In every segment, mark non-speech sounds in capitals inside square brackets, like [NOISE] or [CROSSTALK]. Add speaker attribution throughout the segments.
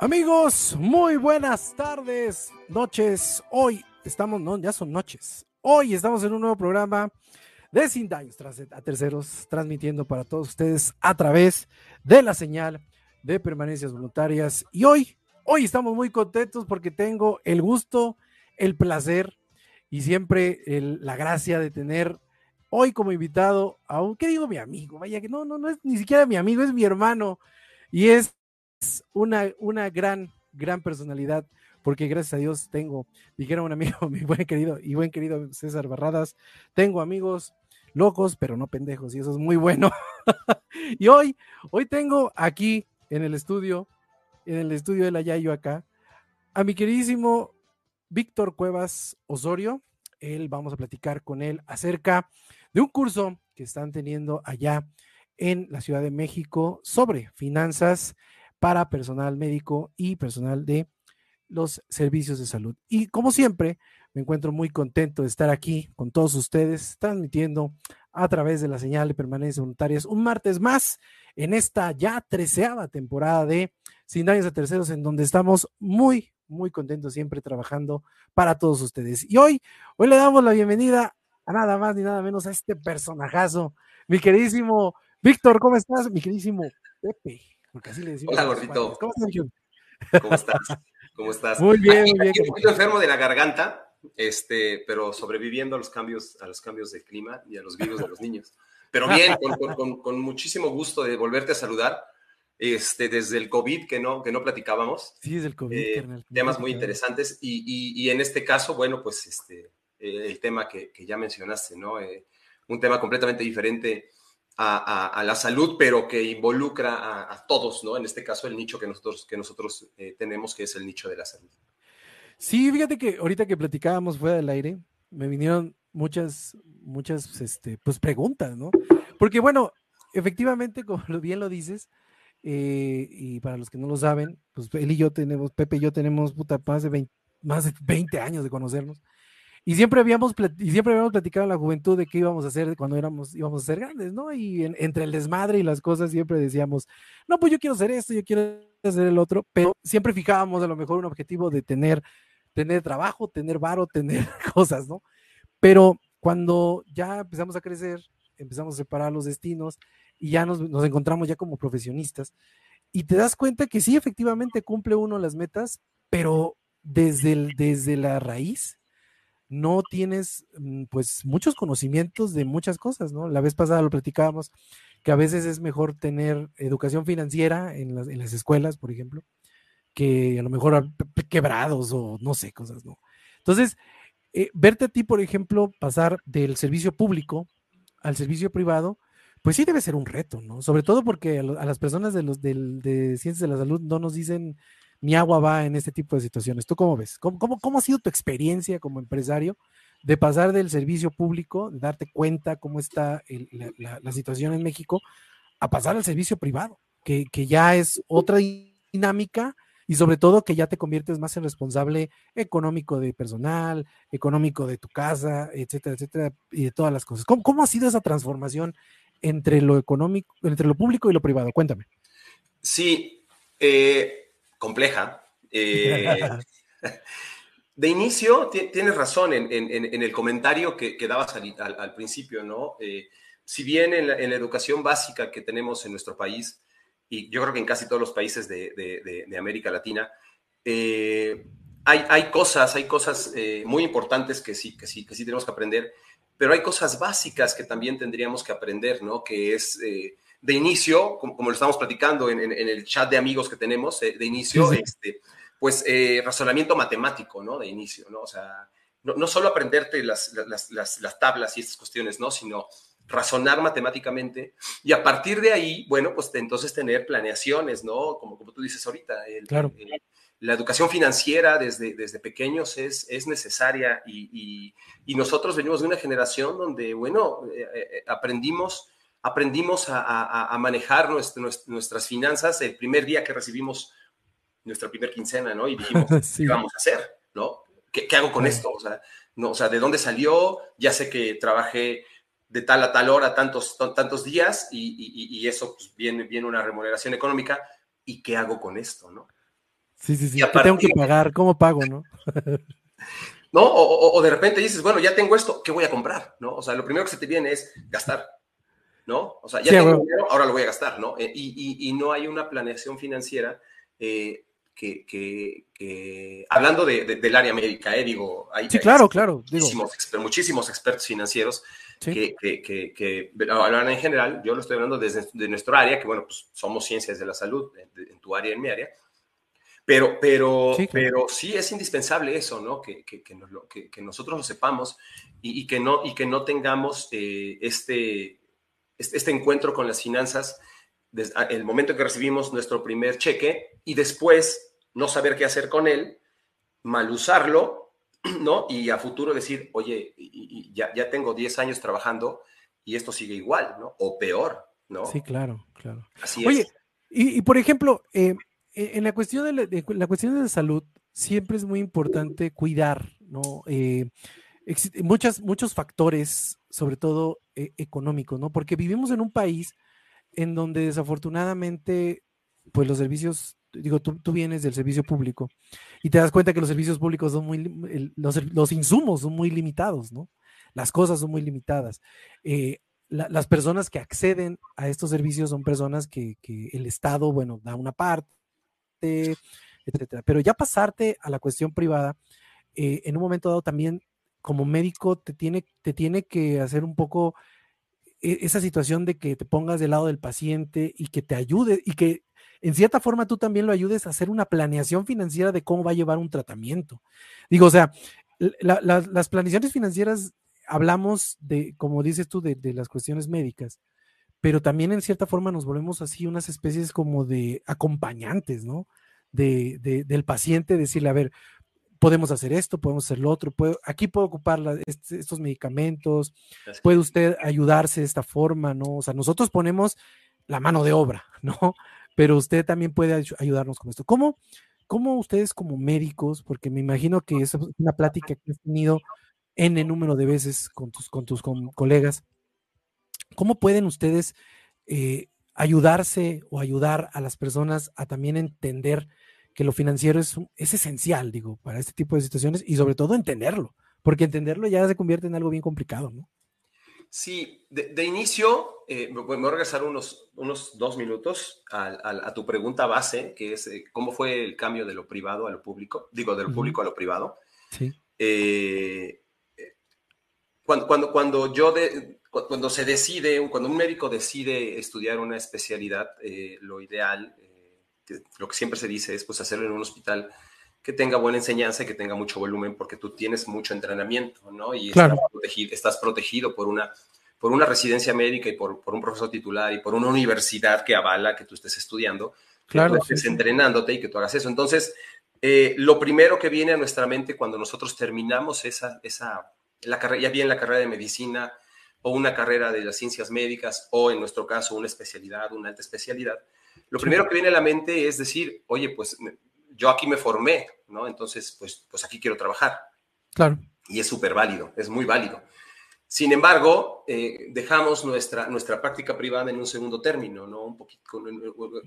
Speaker 1: Amigos, muy buenas tardes, noches. Hoy estamos, no, ya son noches. Hoy estamos en un nuevo programa de Sin Daños a Terceros, transmitiendo para todos ustedes a través de la señal de permanencias voluntarias. Y hoy, hoy estamos muy contentos porque tengo el gusto, el placer y siempre la gracia de tener hoy como invitado a un, ¿qué digo mi amigo? Vaya que no, no, no es ni siquiera mi amigo, es mi hermano. Y es una, una gran, gran personalidad, porque gracias a Dios tengo, dijeron un amigo, [LAUGHS] mi buen querido y buen querido César Barradas, tengo amigos locos, pero no pendejos, y eso es muy bueno. [LAUGHS] y hoy, hoy tengo aquí en el estudio, en el estudio de la Yayo acá, a mi queridísimo Víctor Cuevas Osorio. Él, vamos a platicar con él acerca de un curso que están teniendo allá en la Ciudad de México sobre finanzas para personal médico y personal de los servicios de salud. Y como siempre, me encuentro muy contento de estar aquí con todos ustedes, transmitiendo a través de la señal de permanencia voluntarias un martes más en esta ya treceava temporada de Sin Daños a Terceros, en donde estamos muy, muy contentos siempre trabajando para todos ustedes. Y hoy, hoy le damos la bienvenida a nada más ni nada menos a este personajazo, mi queridísimo Víctor, ¿cómo estás? Mi queridísimo Pepe.
Speaker 2: Hola, gordito. ¿Cómo estás? ¿Cómo estás?
Speaker 1: Muy bien, muy bien.
Speaker 2: un poquito enfermo de la garganta, este, pero sobreviviendo a los cambios, a los cambios del clima y a los virus de los niños. Pero bien, con, muchísimo gusto de volverte a saludar. Este, desde el COVID que no, que no platicábamos.
Speaker 1: Sí, desde el COVID.
Speaker 2: Eh, temas muy interesantes. Y, en este caso, bueno, pues este, eh, el tema que, ya mencionaste, ¿no? Eh, un tema completamente diferente a, la salud, pero que involucra a, todos, ¿no? En este caso, el nicho que nosotros, que nosotros eh, tenemos, que es el nicho de la salud.
Speaker 1: Sí, fíjate que ahorita que platicábamos fuera del aire, me vinieron muchas, muchas, este, pues preguntas, ¿no? Porque bueno, efectivamente, [LAUGHS] como bien lo dices, eh, y para los que no lo saben, pues él y yo tenemos, Pepe y yo tenemos puta, más de más de 20 años de conocernos. Y siempre habíamos, y siempre habíamos platicado en la juventud de qué íbamos a hacer cuando éramos, íbamos a ser grandes, ¿no? Y entre el desmadre y las cosas siempre decíamos, no, pues yo quiero hacer esto, yo quiero hacer el otro, pero siempre fijábamos a lo mejor un objetivo de tener, tener trabajo, tener varo, [LAUGHS] tener cosas, ¿no? Pero cuando ya empezamos a crecer, empezamos a separar los destinos y ya nos, nos encontramos ya como profesionistas y te das cuenta que sí, efectivamente cumple uno las metas, pero desde, desde la raíz no tienes mm, pues muchos conocimientos de muchas cosas, ¿no? La vez pasada lo platicábamos, que a veces es mejor tener educación financiera en las, en las escuelas, por ejemplo, que a lo mejor quebrados o no sé, cosas, ¿no? Entonces, eh, verte a ti, por ejemplo, pasar del servicio público al servicio privado, pues sí debe ser un reto, ¿no? Sobre todo porque a, las personas de, los, de ciencias de la salud no nos dicen mi agua va en este tipo de situaciones. ¿Tú cómo ves? ¿Cómo, cómo, ha sido tu experiencia como empresario de pasar del servicio público, de darte cuenta cómo está la, situación en México, a pasar al servicio privado, que, ya es otra dinámica y sobre todo que ya te conviertes más en responsable económico de personal, económico de tu casa, etcétera, etcétera, y de todas las cosas. ¿Cómo, cómo ha sido esa transformación entre lo económico, entre lo público y lo privado? Cuéntame.
Speaker 2: Sí, eh, compleja. [LAUGHS] Eh, de inicio, tienes razón en, el comentario que, dabas al, principio, ¿no? Eh, si bien en la, educación básica que tenemos en nuestro país, y yo creo que en casi todos los países de, América Latina, eh, hay, hay, cosas, hay cosas muy importantes que sí, que, sí, que sí tenemos que aprender, pero hay cosas básicas que también tendríamos que aprender, ¿no? Que es de inicio, como, lo estamos platicando en, el chat de amigos que tenemos, eh, de inicio, este, pues eh, razonamiento matemático, ¿no? De inicio, ¿no? O sea, no, solo aprenderte las, las, las, tablas y estas cuestiones, ¿no? Sino razonar matemáticamente y a partir de ahí, bueno, pues entonces tener planeaciones, ¿no? Como, como tú dices ahorita,
Speaker 1: claro.
Speaker 2: la educación financiera desde, desde pequeños es, es necesaria y, y, nosotros venimos de una generación donde, bueno, eh, aprendimos, aprendimos a, a, manejar nuestras finanzas el primer día que recibimos nuestra primera quincena, ¿no? Y dijimos, [LAUGHS] ¿qué vamos a hacer? ¿No? ¿Qué, qué hago con esto? O sea, no, o sea, ¿de dónde salió? Ya sé que trabajé de tal a tal hora, tantos, tantos días, y, eso pues, viene, viene una remuneración económica. ¿Y qué hago con esto? ¿no?
Speaker 1: Sí, sí, sí. ¿Qué tengo que pagar? ¿Cómo pago? ¿no? [LAUGHS]
Speaker 2: ¿No? O, de repente dices, bueno, ya tengo esto, ¿qué voy a comprar? ¿No? O sea, lo primero que se te viene es gastar. ¿No? O sea, ya tengo dinero, ahora lo voy a gastar, ¿no? Eh, y, no hay una planeación financiera eh, que, hablando del área médica, eh, digo,
Speaker 1: hay, sí, claro, claro,
Speaker 2: muchísimos, muchísimos expertos financieros que, que, hablan en general, yo lo estoy hablando desde de nuestro área, que bueno, pues somos ciencias de la salud, en, tu área, en mi área, pero, pero, sí, pero sí es indispensable eso, ¿no? Que, que, que, nosotros lo sepamos y, que, no, y que no tengamos eh, este, este, encuentro con las finanzas desde el momento en que recibimos nuestro primer cheque y después no saber qué hacer con él, mal usarlo, [CLEARS THROAT] ¿no? Y a futuro decir, oye, ya, ya tengo 10 años trabajando y esto sigue igual, ¿no? O peor, ¿no?
Speaker 1: Sí, claro, claro. Así oye, Y, por ejemplo, eh, en la cuestión de la, cuestión de la salud, siempre es muy importante cuidar, ¿no? Eh, muchas, muchos factores, sobre todo eh, económicos, ¿no? Porque vivimos en un país en donde desafortunadamente, pues los servicios, digo, tú, tú, vienes del servicio público y te das cuenta que los servicios públicos son muy, los, los insumos son muy limitados, ¿no? Las cosas son muy limitadas. Eh, las personas que acceden a estos servicios son personas que, que el Estado, bueno, da una parte, etcétera. Pero ya pasarte a la cuestión privada, eh, en un momento dado también como médico te tiene, te tiene que hacer un poco e, esa situación de que te pongas del lado del paciente y que te ayude y que en cierta forma tú también lo ayudes a hacer una planeación financiera de cómo va a llevar un tratamiento. Digo, o sea, las planeaciones financieras hablamos de, como dices tú, de, las cuestiones médicas, pero también en cierta forma nos volvemos así unas especies como de acompañantes, ¿no? De, del paciente, decirle, a ver, podemos hacer esto, podemos hacer lo otro, puedo, aquí puedo ocupar estos medicamentos, puede usted ayudarse de esta forma, ¿no? O sea, nosotros ponemos la mano de obra, [LAUGHS] ¿no? Pero usted también puede ayudarnos con esto. ¿Cómo, cómo ustedes como médicos, porque me imagino que es una plática que has tenido N número de veces con tus, con tus colegas, ¿cómo pueden ustedes eh, ayudarse o ayudar a las personas a también entender que lo financiero es, es esencial, digo, para este tipo de situaciones y sobre todo entenderlo, porque entenderlo ya se convierte en algo bien complicado, ¿no?
Speaker 2: Sí, de, inicio, eh, me voy a regresar unos, unos dos minutos a, tu pregunta base, que es eh, cómo fue el cambio de lo privado a lo público, digo, de lo público a lo privado.
Speaker 1: Sí.
Speaker 2: Eh, cuando, cuando, cuando, yo de, cuando se decide, cuando un médico decide estudiar una especialidad, lo ideal lo que siempre se dice es pues hacerlo en un hospital que tenga buena enseñanza y que tenga mucho volumen porque tú tienes mucho entrenamiento, ¿no? Y estás, protegido, estás protegido por una, por una residencia médica y por, por, un profesor titular y por una universidad que avala que tú estés estudiando,
Speaker 1: claro,
Speaker 2: que tú estés entrenándote y que tú hagas eso. Entonces, eh, lo primero que viene a nuestra mente cuando nosotros terminamos esa, esa la carrera, ya bien la carrera de medicina o una carrera de las ciencias médicas o en nuestro caso una especialidad, una alta especialidad, lo primero que viene a la mente es decir, oye, pues yo aquí me formé, ¿no? Entonces, pues, pues aquí quiero trabajar.
Speaker 1: Claro.
Speaker 2: Y es súper válido, es muy válido. Sin embargo, eh, dejamos nuestra, nuestra práctica privada en un segundo término, ¿no? Un poquito,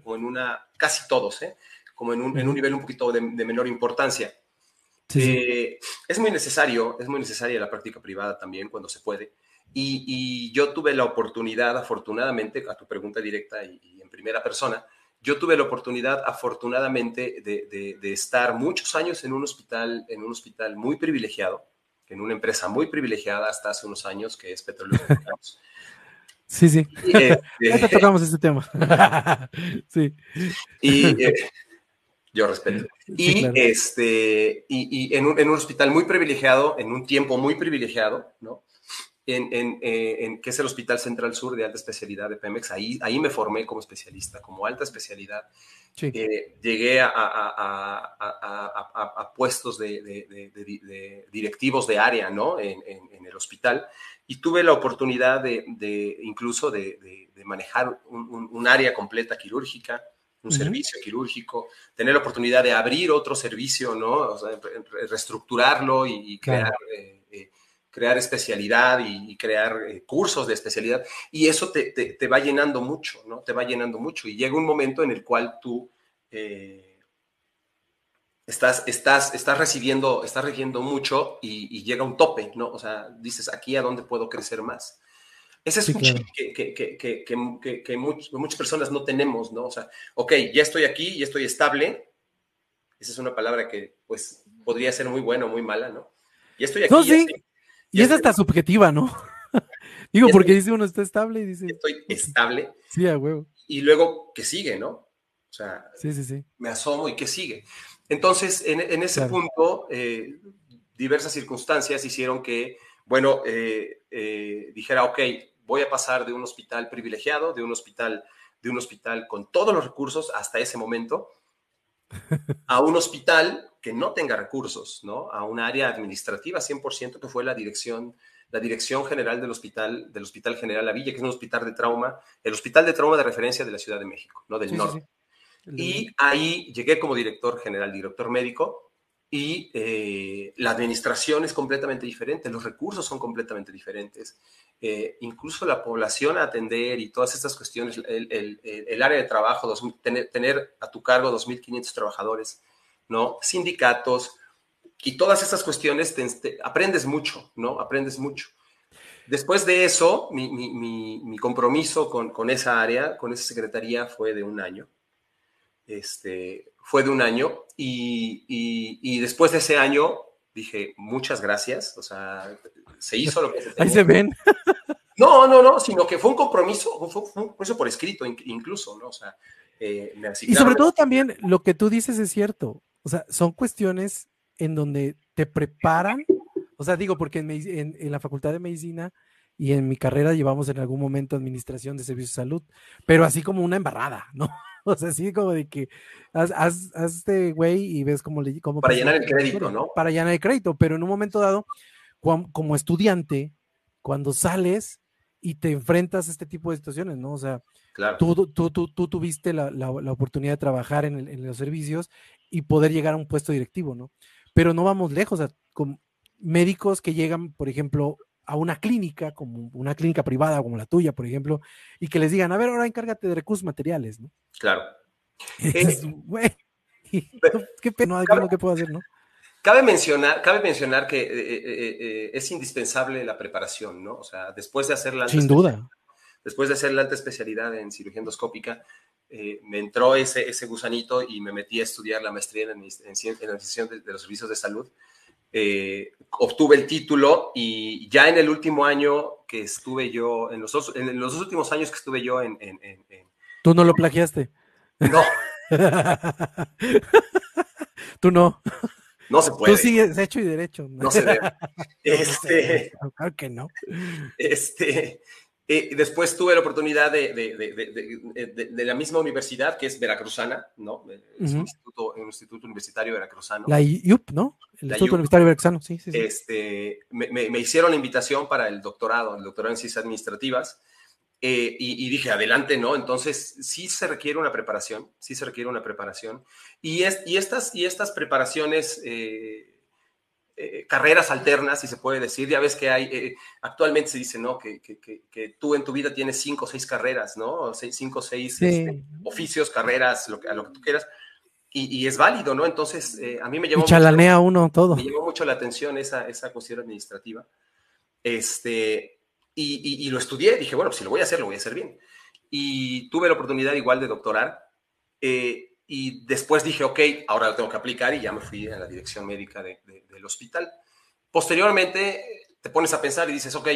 Speaker 2: como en una, casi todos, ¿eh? Como en un, en un nivel un poquito de, menor importancia. Eh, es muy necesario, es muy necesaria la práctica privada también cuando se puede. Y, y, yo tuve la oportunidad, afortunadamente, a tu pregunta directa y, y en primera persona, yo tuve la oportunidad, afortunadamente, de, estar muchos años en un hospital, en un hospital muy privilegiado, en una empresa muy privilegiada hasta hace unos años, que es Petróleos Mexicanos. [LAUGHS]
Speaker 1: Sí, sí. Y, [LAUGHS] este, tocamos este tema. [LAUGHS] sí.
Speaker 2: Y, eh, Yo respeto. y, este, y, en, un, en, un, hospital muy privilegiado, en un tiempo muy privilegiado, ¿no? En, en, eh, en, que es el Hospital Central Sur de Alta Especialidad de Pemex. Ahí, ahí me formé como especialista, como alta especialidad. Eh, llegué a, a, a, a puestos de, de, de, directivos de área, ¿no? En, el hospital. Y tuve la oportunidad de, incluso de, manejar un, un área completa quirúrgica un servicio quirúrgico, tener la oportunidad de abrir otro servicio, ¿no? reestructurarlo y, crear, eh, crear especialidad y, crear eh, cursos de especialidad. Y eso te, te, va llenando mucho, ¿no? Te va llenando mucho. Y llega un momento en el cual tú estás, estás, estás, recibiendo, estás recibiendo mucho y, y, llega un tope, ¿no? O sea, dices, aquí a dónde puedo crecer más. Ese es un que, que, que, muchas personas no tenemos, ¿no? O sea, ok, ya estoy aquí, ya estoy estable. Esa es una palabra que, pues, podría ser muy buena o muy mala, ¿no? Ya estoy aquí.
Speaker 1: No, sí. Y es hasta subjetiva, ¿no? [LAUGHS] Digo, porque dice uno está estable y dice.
Speaker 2: Estoy estable.
Speaker 1: Sí, a huevo.
Speaker 2: Y luego, ¿qué sigue, no? O sea,
Speaker 1: sí, sí, sí.
Speaker 2: me asomo y ¿qué sigue? Entonces, en, ese punto, eh, diversas circunstancias hicieron que, bueno, eh, eh, dijera, ok, voy a pasar de un hospital privilegiado, de un hospital, de un hospital con todos los recursos hasta ese momento, a un hospital que no tenga recursos, ¿no? A un área administrativa 100% que fue la dirección, la dirección general del hospital, del Hospital General La Villa, que es un hospital de trauma, el hospital de trauma de referencia de la Ciudad de México, ¿no? Del norte. Y ahí llegué como director general, director médico, y eh, la administración es completamente diferente, los recursos son completamente diferentes, eh, incluso la población a atender y todas estas cuestiones, el, área de trabajo, tener, a tu cargo 2.500 trabajadores, ¿no? sindicatos y todas estas cuestiones, aprendes mucho, ¿no? Aprendes mucho. Después de eso, mi, compromiso con, con, esa área, con esa secretaría fue de un año. Este, fue de un año y, después de ese año dije, muchas gracias, o sea, se hizo lo que se [LAUGHS]
Speaker 1: Ahí se ven. [LAUGHS]
Speaker 2: No, no, no, sino que fue un compromiso, fue, un compromiso por escrito incluso, ¿no? O sea,
Speaker 1: eh, Y sobre todo también lo que tú dices es cierto, o sea, son cuestiones en donde te preparan, o sea, digo, porque en, en la Facultad de Medicina y en mi carrera llevamos en algún momento administración de servicios de salud, pero así como una embarrada, ¿no? [LAUGHS] O sea, así como de que haz, haz, este güey y ves cómo le... Cómo
Speaker 2: para llenar el crédito, ¿no?
Speaker 1: Para llenar el crédito, pero en un momento dado, como, estudiante, cuando sales y te enfrentas a este tipo de situaciones, ¿no? O sea, tú, tú, tú, tú, tuviste la, la, oportunidad de trabajar en, en, los servicios y poder llegar a un puesto directivo, ¿no? Pero no vamos lejos, con médicos que llegan, por ejemplo, a una clínica, como una clínica privada como la tuya, por ejemplo, y que les digan, a ver, ahora encárgate de recursos materiales, ¿no?
Speaker 2: Claro. [LAUGHS] [LAUGHS]
Speaker 1: qué pena, cabe, ¿qué puedo hacer, no?
Speaker 2: Cabe mencionar, cabe mencionar que eh, eh, eh, es indispensable la preparación, ¿no? O sea, después de hacer la
Speaker 1: Sin duda.
Speaker 2: Después de hacer la alta especialidad en cirugía endoscópica, me entró ese, ese gusanito y me metí a estudiar la maestría en, en, en administración de, de los servicios de salud eh, obtuve el título y ya en el último año que estuve yo, en los dos, en los últimos años que estuve yo en...
Speaker 1: ¿Tú no lo plagiaste?
Speaker 2: No. [LAUGHS]
Speaker 1: Tú no.
Speaker 2: No se puede.
Speaker 1: Tú sigues hecho y derecho.
Speaker 2: No se debe. [LAUGHS] Este,
Speaker 1: claro que no.
Speaker 2: Este, eh, después tuve la oportunidad de, de, la misma universidad, que es veracruzana, ¿no? Es un, instituto, un, instituto, universitario veracruzano.
Speaker 1: La IUP, ¿no? El Instituto Universitario Veracruzano, sí, sí.
Speaker 2: Este, me, me, hicieron la invitación para el doctorado, el doctorado en ciencias administrativas, eh, y, dije, adelante, ¿no? Entonces, sí se requiere una preparación, sí se requiere una preparación. Y, es, y, estas, y estas preparaciones... Eh, eh, carreras alternas, si se puede decir. Ya ves que hay, eh, actualmente se dice, ¿no? Que, que, que, tú en tu vida tienes cinco o seis carreras, ¿no? Seis, cinco o seis este, oficios, carreras, lo, a lo que tú quieras. Y, y es válido, ¿no? Entonces, eh, a mí me llamó...
Speaker 1: chalanea uno todo.
Speaker 2: Me llamó mucho la atención esa, esa cuestión administrativa. Este, y, y, lo estudié, dije, bueno, pues si lo voy a hacer, lo voy a hacer bien. Y tuve la oportunidad igual de doctorar. Eh, y después dije, ok, ahora lo tengo que aplicar y ya me fui a la dirección médica del hospital. Posteriormente te pones a pensar y dices, ok,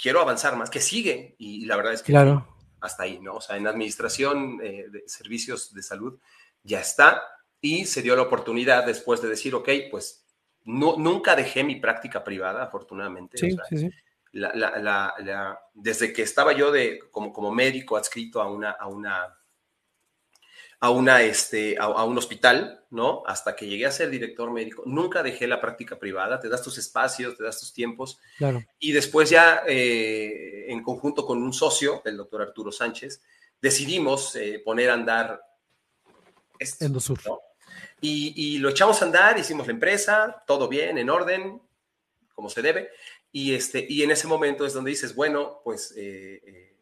Speaker 2: quiero avanzar más, que sigue? Y, la verdad es que
Speaker 1: claro.
Speaker 2: hasta ahí, ¿no? O sea, en administración eh, de servicios de salud ya está. y se dio la oportunidad después de decir, ok, pues no, nunca dejé mi práctica privada, afortunadamente.
Speaker 1: Sí, sí, sí.
Speaker 2: desde que estaba yo de, como, como médico adscrito a una, a una a, una, este, a, un hospital, ¿no? Hasta que llegué a ser director médico, nunca dejé la práctica privada, te das tus espacios, te das tus tiempos.
Speaker 1: Claro.
Speaker 2: Y después ya, eh, en conjunto con un socio, el doctor Arturo Sánchez, decidimos eh, poner a andar
Speaker 1: esto, Endosur.
Speaker 2: Y, y, lo echamos a andar, hicimos la empresa, todo bien, en orden, como se debe. Y, este, y en ese momento es donde dices, bueno, pues eh,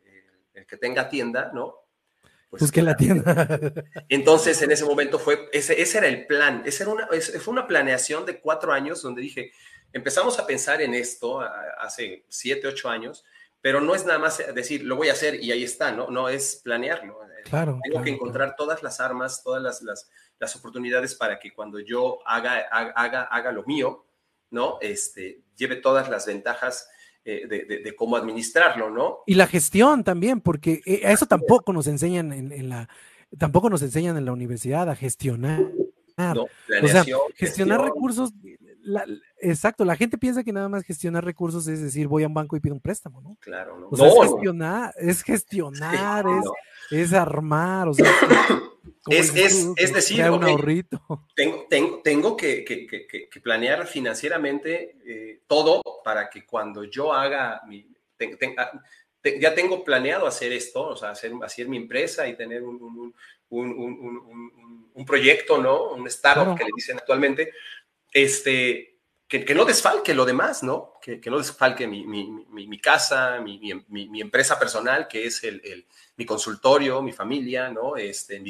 Speaker 2: el que tenga tienda, ¿no?
Speaker 1: Pues, que la tienda. [LAUGHS]
Speaker 2: Entonces, en ese momento fue, ese, ese era el plan, esa era una, fue una planeación de cuatro años donde dije, empezamos a pensar en esto hace siete, ocho años, pero no es nada más decir, lo voy a hacer y ahí está, ¿no? No, es planearlo.
Speaker 1: Claro.
Speaker 2: Tengo que encontrar todas las armas, todas las, las, las, oportunidades para que cuando yo haga, haga, haga lo mío, ¿no? Este, lleve todas las ventajas eh, de, cómo administrarlo, ¿no?
Speaker 1: Y la gestión también, porque eh, a eso tampoco nos enseñan en, la, tampoco nos enseñan en la universidad a gestionar.
Speaker 2: No, o sea,
Speaker 1: gestionar recursos, exacto, la gente piensa que nada más gestionar recursos es decir, voy a un banco y pido un préstamo, ¿no?
Speaker 2: Claro, no.
Speaker 1: O sea, es gestionar, es gestionar, es, es, armar, o sea,
Speaker 2: es, [COUGHS] es, decir,
Speaker 1: un ahorrito.
Speaker 2: Tengo, tengo, tengo que, que, que, planear financieramente eh, todo para que cuando yo haga mi... Ah, ya tengo planeado hacer esto, o sea, hacer, hacer mi empresa y tener un, un, un, proyecto, ¿no? Un startup que le dicen actualmente, este, que, que, no desfalque lo demás, ¿no? Que, que no desfalque mi, mi, mi, mi casa, mi, empresa personal, que es el, el, mi consultorio, mi familia, ¿no? Este,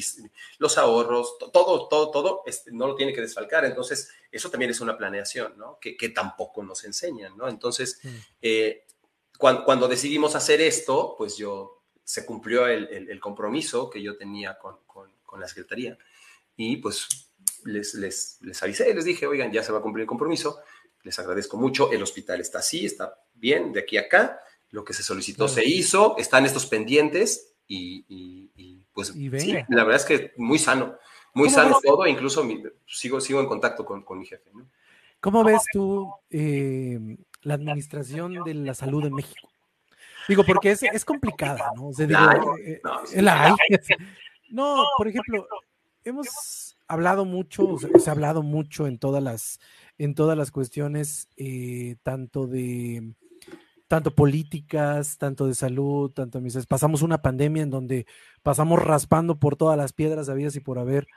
Speaker 2: los ahorros, todo, todo, todo, este, no lo tiene que desfalcar. Entonces, eso también es una planeación, ¿no? Que, que tampoco nos enseñan, ¿no? Entonces, mm. eh, cuando, cuando, decidimos hacer esto, pues yo, se cumplió el, el, compromiso que yo tenía con, con, con la Secretaría y pues les, les, les avisé, les dije, oigan, ya se va a cumplir el compromiso, les agradezco mucho, el hospital está así, está bien, de aquí a acá, lo que se solicitó se hizo, están estos pendientes y, pues sí, la verdad es que muy sano, muy sano todo, incluso sigo, sigo en contacto con, con mi jefe.
Speaker 1: ¿Cómo ves tú eh, la administración de la salud en México? Digo, porque es, es complicada, ¿no? Eh, la [LAUGHS] no, por ejemplo, hemos hablado mucho, se ha hablado mucho en todas las, en todas las cuestiones, eh, tanto de tanto políticas, tanto de salud, tanto de pasamos una pandemia en donde pasamos raspando por todas las piedras habidas y por haber.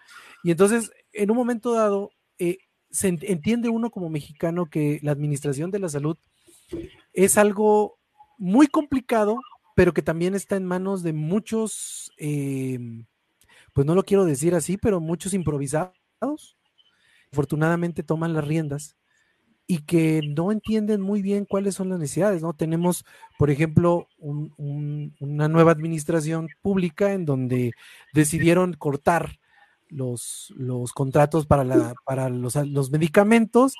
Speaker 1: Y entonces, en un momento dado, eh, se entiende uno como mexicano que la administración de la salud es algo muy complicado, pero que también está en manos de muchos eh, pues no lo quiero decir así, pero muchos improvisados, afortunadamente toman las riendas y que no entienden muy bien cuáles son las necesidades, ¿no? Tenemos, por ejemplo, una nueva administración pública en donde decidieron cortar los, los contratos para, la, para los, los medicamentos,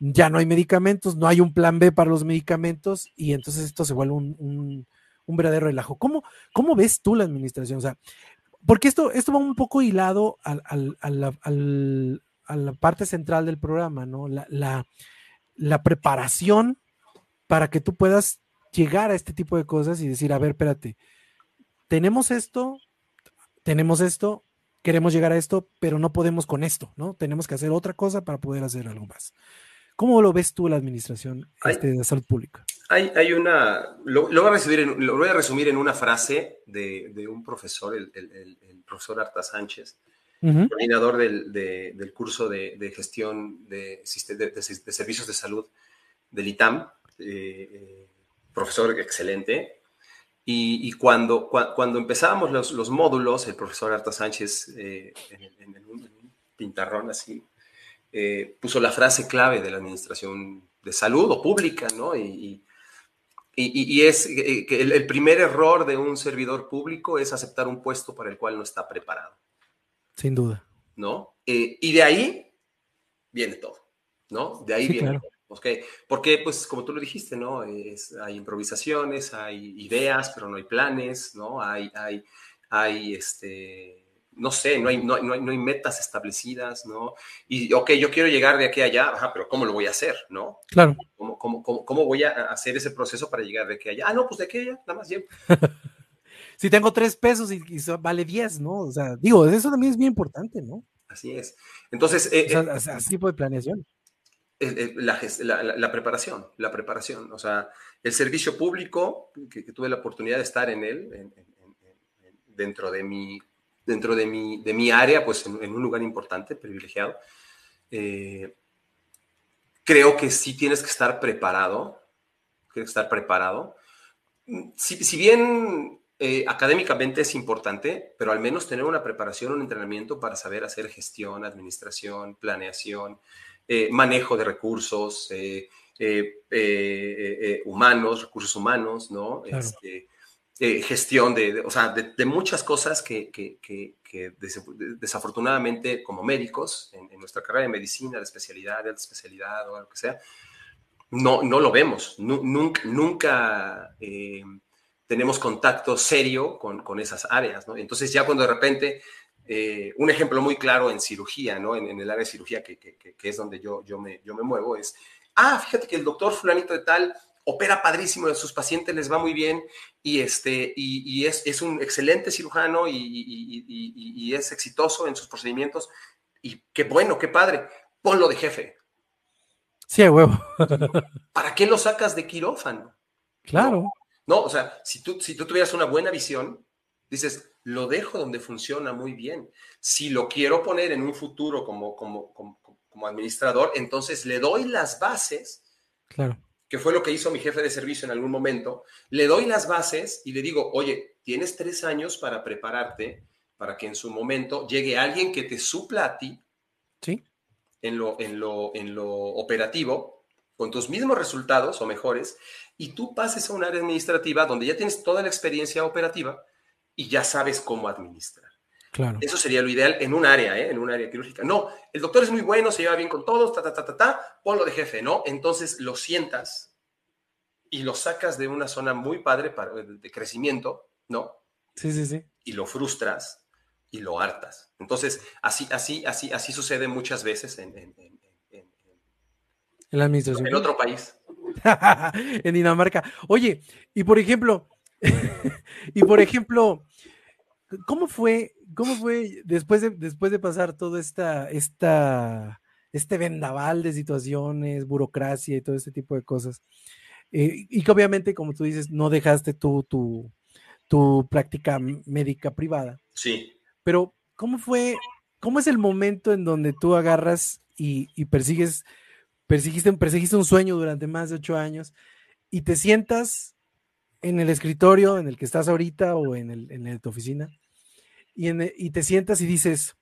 Speaker 1: ya no hay medicamentos, no hay un plan B para los medicamentos y entonces esto se vuelve un, un verdadero relajo. ¿Cómo, ¿Cómo ves tú la administración? O sea, porque esto, esto va un poco hilado a, la, parte central del programa, ¿no? La, la, preparación para que tú puedas llegar a este tipo de cosas y decir, a ver, espérate, tenemos esto, tenemos esto, queremos llegar a esto, pero no podemos con esto, ¿no? Tenemos que hacer otra cosa para poder hacer algo más. ¿Cómo lo ves tú la administración este, de salud pública?
Speaker 2: Hay, hay una, lo, lo, voy a resumir en, lo, voy a resumir en una frase de, de un profesor, el, el, el, profesor Arta Sánchez, coordinador del, de, del, curso de, de gestión de, servicios de salud del ITAM, eh, eh, profesor excelente. Y, y cuando, cuando empezábamos los, los, módulos, el profesor Arta Sánchez, eh, en, en, un, pintarrón así, puso la frase clave de la administración de salud o pública, ¿no? Y, y, es eh, que el, primer error de un servidor público es aceptar un puesto para el cual no está preparado.
Speaker 1: Sin duda.
Speaker 2: ¿No? Eh, y de ahí viene todo, ¿no? De ahí viene todo. Porque, pues, como tú lo dijiste, ¿no? hay improvisaciones, hay ideas, pero no hay planes, ¿no? Hay, hay, hay este, no sé, no hay, no, no, hay, no hay metas establecidas, ¿no? Y, ok, yo quiero llegar de aquí a allá, ajá, pero ¿cómo lo voy a hacer, no?
Speaker 1: Claro.
Speaker 2: ¿Cómo, cómo, cómo, cómo voy a hacer ese proceso para llegar de aquí a allá? Ah, no, pues de aquí a allá, nada más llego. [LAUGHS]
Speaker 1: si tengo tres pesos y, y, vale diez, ¿no? O sea, digo, eso también es bien importante, ¿no?
Speaker 2: Así es. Entonces, eh,
Speaker 1: o sea, eh, ese tipo de planeación.
Speaker 2: La, la, la, preparación, la preparación, o sea, el servicio público, que, que tuve la oportunidad de estar en él, en, en, en, dentro de mi dentro de mi, de mi área, pues en, en un lugar importante, privilegiado. Eh, creo que sí tienes que estar preparado, tienes que estar preparado. Si, si bien eh, académicamente es importante, pero al menos tener una preparación, un entrenamiento para saber hacer gestión, administración, planeación, eh, manejo de recursos eh, humanos, recursos humanos, ¿no? Claro. Este, eh, gestión de, de, o sea, de, de muchas cosas que, que, que, que des, desafortunadamente como médicos en, en, nuestra carrera de medicina, de especialidad, de alta especialidad o lo que sea, no, no lo vemos. nunca, nunca eh, tenemos contacto serio con, con, esas áreas, ¿no? Entonces ya cuando de repente, eh, un ejemplo muy claro en cirugía, ¿no? En, en el área de cirugía, que, es donde yo, yo, me, yo me muevo, es, ah, fíjate que el doctor fulanito de tal opera padrísimo, a sus pacientes les va muy bien y, este, y, y es, es, un excelente cirujano y, y, es exitoso en sus procedimientos. Y qué bueno, qué padre, ponlo de jefe.
Speaker 1: Sí, a huevo. [LAUGHS]
Speaker 2: ¿Para qué lo sacas de quirófano?
Speaker 1: Claro.
Speaker 2: No, no, o sea, si tú, si tú tuvieras una buena visión, dices, lo dejo donde funciona muy bien. Si lo quiero poner en un futuro como, como, como, como administrador, entonces le doy las bases
Speaker 1: claro
Speaker 2: que fue lo que hizo mi jefe de servicio en algún momento, le doy las bases y le digo, oye, tienes tres años para prepararte para que en su momento llegue alguien que te supla a ti
Speaker 1: ¿Sí?
Speaker 2: en, lo, en, lo, en lo operativo, con tus mismos resultados o mejores, y tú pases a un área administrativa donde ya tienes toda la experiencia operativa y ya sabes cómo administrar.
Speaker 1: Claro.
Speaker 2: Eso sería lo ideal en un área, ¿eh? en un área quirúrgica. No, el doctor es muy bueno, se lleva bien con todos, ta, ta, ta, ta, ta, ponlo de jefe, ¿no? Entonces lo sientas y lo sacas de una zona muy padre para, de crecimiento, ¿no?
Speaker 1: Sí, sí, sí.
Speaker 2: Y lo frustras y lo hartas. Entonces, así, así, así, así sucede muchas veces en, en, en, en,
Speaker 1: la administración.
Speaker 2: En otro país. [LAUGHS]
Speaker 1: en Dinamarca. Oye, y por ejemplo, [LAUGHS] y por ejemplo, ¿cómo fue ¿Cómo fue después de, después de pasar todo esta, esta, este vendaval de situaciones, burocracia y todo este tipo de cosas? Eh, y que obviamente, como tú dices, no dejaste tu, tu, tu práctica médica privada.
Speaker 2: Sí.
Speaker 1: Pero, ¿cómo fue, cómo es el momento en donde tú agarras y, y persigues, persiguiste, perseguiste un sueño durante más de ocho años y te sientas en el escritorio en el que estás ahorita o en, el, en tu oficina y, en, y te sientas y dices,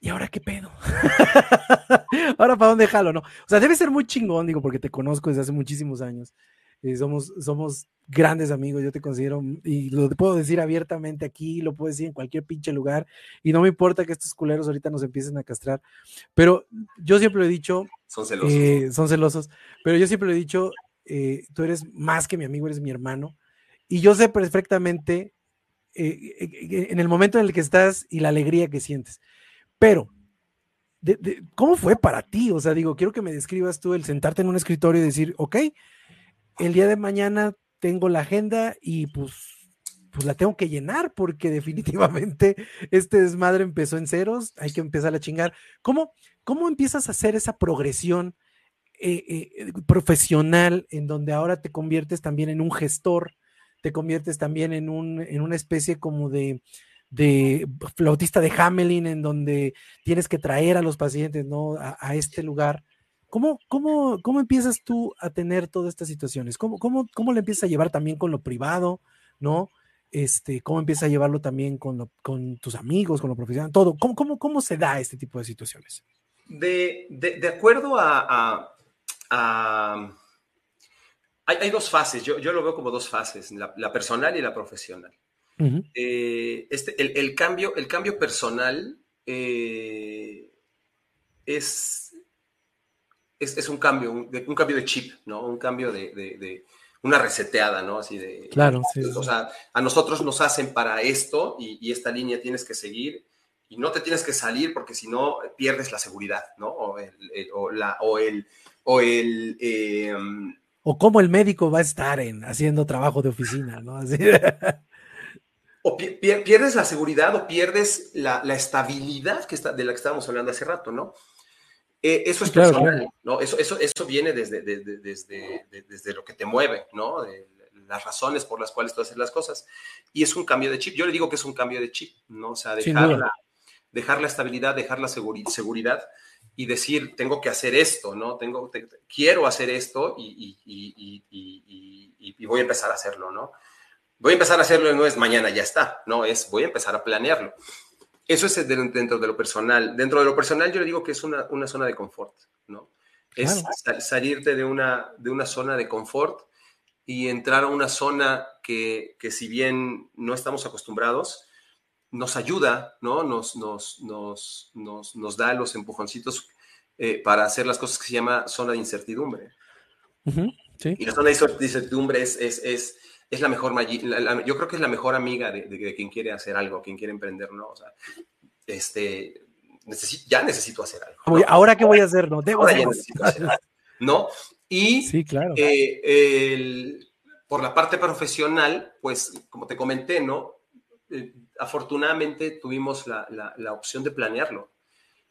Speaker 1: ¿y ahora qué pedo? [LAUGHS] ahora para dónde jalo, ¿no? O sea, debe ser muy chingón, digo, porque te conozco desde hace muchísimos años. Eh, somos, somos grandes amigos, yo te considero, y lo puedo decir abiertamente aquí, lo puedo decir en cualquier pinche lugar, y no me importa que estos culeros ahorita nos empiecen a castrar, pero yo siempre lo he dicho,
Speaker 2: son celosos,
Speaker 1: eh, son celosos, pero yo siempre lo he dicho, eh, tú eres más que mi amigo, eres mi hermano, y yo sé perfectamente eh, en el momento en el que estás y la alegría que sientes. Pero, de, ¿cómo fue para ti? O sea, digo, quiero que me describas tú el sentarte en un escritorio y decir, ok, el día de mañana tengo la agenda y pues, pues la tengo que llenar porque [LAUGHS] definitivamente este desmadre empezó en ceros, hay que empezar a chingar. ¿Cómo, cómo empiezas a hacer esa progresión eh, eh, profesional en donde ahora te conviertes también en un gestor? te conviertes también en, un, en una especie como de, de flautista de Hamelin, en donde tienes que traer a los pacientes ¿no? a, a este lugar. ¿Cómo, cómo, ¿Cómo empiezas tú a tener todas estas situaciones? ¿Cómo, cómo, cómo le empiezas a llevar también con lo privado? ¿No? Este, ¿Cómo empiezas a llevarlo también con, lo, con tus amigos, con lo profesional? Todo. ¿Cómo, cómo, cómo se da este tipo de situaciones?
Speaker 2: De, de, de acuerdo a, a, hay, hay, dos fases, yo, yo, lo veo como dos fases, la, la personal y la profesional. Uh -huh. eh, este, el, el, cambio, el cambio personal eh, es, es, es, un cambio, un, un, cambio de chip, ¿no? Un cambio de, de, de una reseteada, ¿no? Así de...
Speaker 1: Claro,
Speaker 2: O sea, a nosotros nos hacen para esto y, esta línea tienes que seguir y no te tienes que salir porque si no pierdes la seguridad, ¿no? O el, o la, o el, o el em,
Speaker 1: o cómo el médico va a estar en, haciendo trabajo de oficina, ¿no? Así. [LAUGHS]
Speaker 2: O pierdes la seguridad o pierdes la, estabilidad que está, de la que estábamos hablando hace rato, ¿no? Eh, eso es personal, ¿no? Eso, eso, eso viene desde, desde, desde, lo que te mueve, ¿no? las razones por las cuales tú haces las cosas. Y es un cambio de chip. Yo le digo que es un cambio de chip, ¿no? O sea, dejar, la, dejar la estabilidad, dejar la seguridad y decir, tengo que hacer esto, ¿no? Tengo, quiero hacer esto y, y, voy a empezar a hacerlo, ¿no? Voy a empezar a hacerlo y no es mañana ya está, no, es voy a empezar a planearlo. Eso es dentro de lo personal. Dentro de lo personal yo le digo que es una, una zona de confort, ¿no? Es salirte de una, de una zona de confort y entrar a una zona que, que si bien no estamos acostumbrados, nos ayuda, ¿no? Nos, nos, nos, nos, nos da los empujoncitos eh, para hacer las cosas que se llama zona de incertidumbre. Y la zona de incertidumbre es, es, es, es la mejor, yo creo que es la mejor amiga de, de, quien quiere hacer algo, quien quiere emprender, ¿no? O sea, este, ya necesito hacer algo.
Speaker 1: Ahora, ¿qué voy a hacer? No, Debo hacer
Speaker 2: ¿no? Y
Speaker 1: sí, claro.
Speaker 2: Eh, por la parte profesional, pues, como te comenté, ¿no? Eh, afortunadamente tuvimos la, la, opción de planearlo,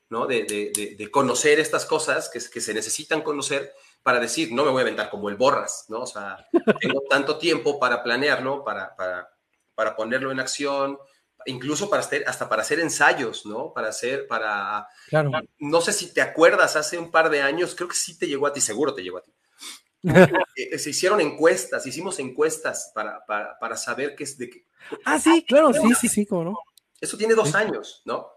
Speaker 2: ¿no? De, de, de, conocer estas cosas que, que, se necesitan conocer para decir, no me voy a aventar como el borras, ¿no? O sea, [LAUGHS] tengo tanto tiempo para planearlo, para, para, para ponerlo en acción, incluso para hacer, hasta para hacer ensayos, ¿no? Para hacer, para...
Speaker 1: Claro.
Speaker 2: No sé si te acuerdas, hace un par de años, creo que sí te llegó a ti, seguro te llegó a ti. Eh, se hicieron encuestas, hicimos encuestas para, para, para saber qué es de qué,
Speaker 1: Ah, sí, claro, sí, sí, sí, cómo no.
Speaker 2: Eso tiene dos años, ¿no?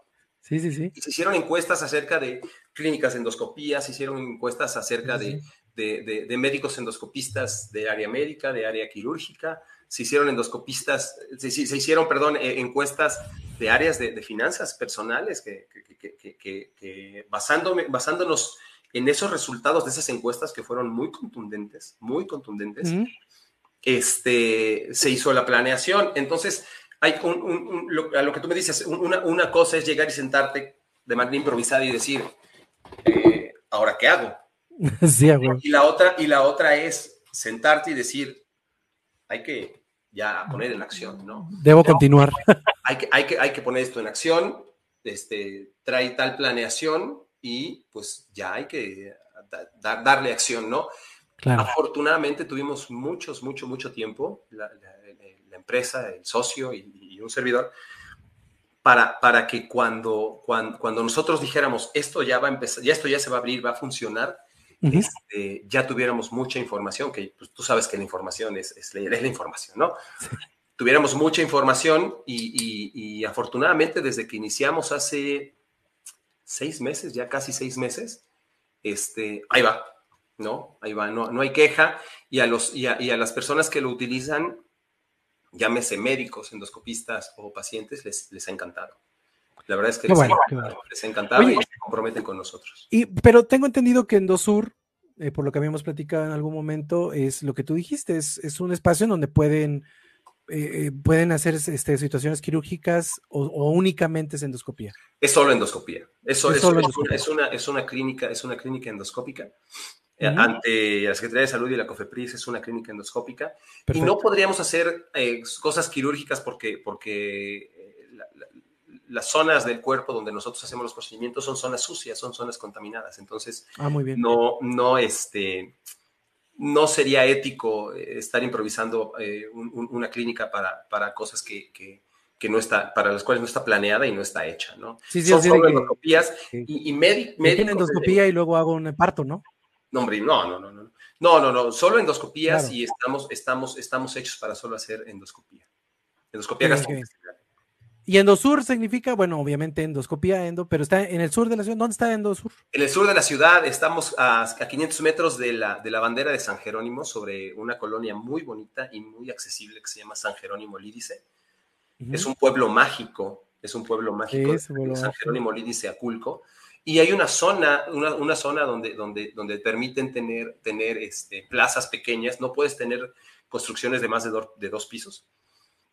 Speaker 1: Sí, sí, sí.
Speaker 2: Y se hicieron encuestas acerca de clínicas endoscopías, se hicieron encuestas acerca de, de, de, médicos endoscopistas de área médica, de área quirúrgica, se hicieron endoscopistas, se, se hicieron, perdón, eh, encuestas de áreas de, finanzas personales que, que, que, basándome, basándonos en esos resultados de esas encuestas que fueron muy contundentes, muy contundentes, este, se hizo la planeación. Entonces, hay un, a lo que tú me dices, una, cosa es llegar y sentarte de manera improvisada y decir, eh, ¿ahora qué hago? [LAUGHS]
Speaker 1: Sí,
Speaker 2: y, la otra, y la otra es sentarte y decir, hay que ya poner en acción, ¿no?
Speaker 1: Debo continuar.
Speaker 2: Hay que, hay, que, hay que poner esto en acción, este, trae tal planeación y pues ya hay que darle acción, ¿no? Afortunadamente tuvimos muchos, mucho, mucho tiempo, la, empresa, el socio y, un servidor, para, para que cuando, cuando, nosotros dijéramos esto ya va a empezar, ya esto ya se va a abrir, va a funcionar, este, ya tuviéramos mucha información, que pues, tú sabes que la información es, es, la información, ¿no? Tuviéramos mucha información y, y afortunadamente desde que iniciamos hace seis meses, ya casi seis meses, este, ahí va, ¿no? Ahí va, no, no hay queja. Y a, los, y a, las personas que lo utilizan, llámese médicos, endoscopistas o pacientes, les, les ha encantado. La verdad es que les, ha encantado y se comprometen con nosotros.
Speaker 1: Y, pero tengo entendido que Endosur, eh, por lo que habíamos platicado en algún momento, es lo que tú dijiste, es, es un espacio en donde pueden, eh, eh, pueden hacer este, situaciones quirúrgicas o, únicamente es endoscopía.
Speaker 2: Es solo endoscopía. Eso, es, es, una, es, una, clínica, es una clínica endoscópica eh, ante la Secretaría de Salud y la COFEPRIS es una clínica endoscópica y no podríamos hacer eh, cosas quirúrgicas porque, porque eh, las zonas del cuerpo donde nosotros hacemos los procedimientos son zonas sucias, son zonas contaminadas. Entonces,
Speaker 1: ah, muy bien.
Speaker 2: no, no, este, no sería ético estar improvisando una clínica para, para cosas que, que, que, no está, para las cuales no está planeada y no está hecha, ¿no?
Speaker 1: Sí, sí, son
Speaker 2: solo endoscopías y, y médicos.
Speaker 1: endoscopía y luego hago un parto, ¿no?
Speaker 2: No, no, no, no, no. No, no, no, solo endoscopías y estamos, estamos, estamos hechos para solo hacer endoscopía. Endoscopía gastrointestinal.
Speaker 1: Y endosur significa, bueno, obviamente endoscopía, endo, pero está en el sur de la ciudad. ¿Dónde está endosur?
Speaker 2: En el sur de la ciudad, estamos a, a 500 metros de la, de la bandera de San Jerónimo, sobre una colonia muy bonita y muy accesible que se llama San Jerónimo Lídice. Es un pueblo mágico, es un pueblo mágico, San Jerónimo Lídice Aculco y hay una zona, una, zona donde, donde, donde permiten tener, tener este, plazas pequeñas, no puedes tener construcciones de más de, de dos pisos.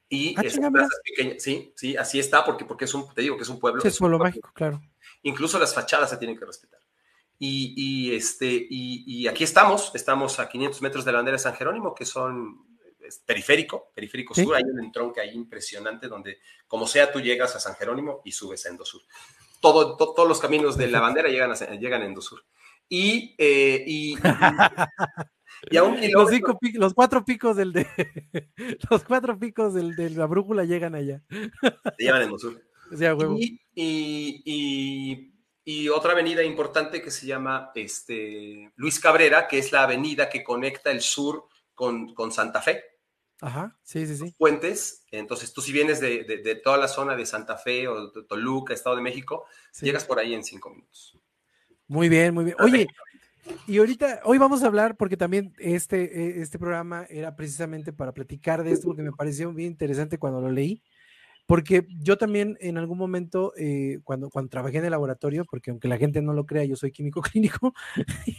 Speaker 2: Y
Speaker 1: ah,
Speaker 2: plazas pequeñas, sí, sí, así está, porque, porque es un, te digo que es un pueblo.
Speaker 1: es,
Speaker 2: pueblo
Speaker 1: mágico, claro.
Speaker 2: Incluso las fachadas se tienen que respetar. Y, y este, y, y, aquí estamos, estamos a 500 metros de la bandera de San Jerónimo, que son periférico, periférico sur, hay un entronque ahí impresionante donde, como sea, tú llegas a San Jerónimo y subes a Endosur todos los caminos de la bandera llegan a, llegan a Endosur. Y, eh, y, [LAUGHS]
Speaker 1: y, a un kilómetro... los, cuatro picos del de [LAUGHS] los cuatro picos del, de la brújula llegan allá.
Speaker 2: Llegan a Endosur. Y, y, otra avenida importante que se llama este, Luis Cabrera, que es la avenida que conecta el sur con, con Santa Fe.
Speaker 1: Ajá, sí, sí, sí.
Speaker 2: Puentes. Entonces, tú si vienes de, toda la zona de Santa Fe o de Toluca, Estado de México, llegas por ahí en cinco minutos.
Speaker 1: Muy bien, muy bien. Oye, y ahorita, hoy vamos a hablar, porque también este, e, este programa era precisamente para platicar de esto, porque me pareció bien interesante cuando lo leí. Porque yo también en algún momento, eh, cuando, cuando trabajé en el laboratorio, porque aunque la gente no lo crea, yo soy químico [LAUGHS] clínico,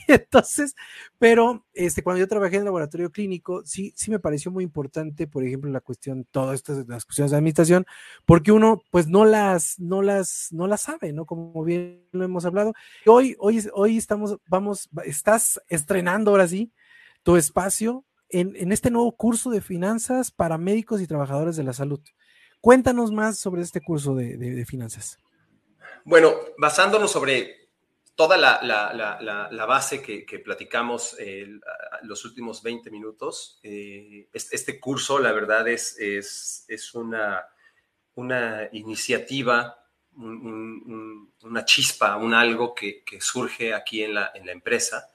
Speaker 1: entonces, pero este, cuando yo trabajé en el laboratorio clínico, sí, sí me pareció muy importante, por ejemplo, la cuestión, todas estas las cuestiones de administración, porque uno pues no las, no las, no las sabe, ¿no? Como bien lo hemos hablado. Hoy, hoy, hoy estamos, vamos, estás estrenando ahora sí tu espacio en, en este nuevo curso de finanzas para médicos y trabajadores de la salud. Cuéntanos más sobre este curso de, finanzas.
Speaker 2: Bueno, basándonos sobre toda la, base que, platicamos los últimos 20 minutos, eh, este, curso, la verdad, es, es, una, una iniciativa, una chispa, un algo que, surge aquí en la, en la empresa.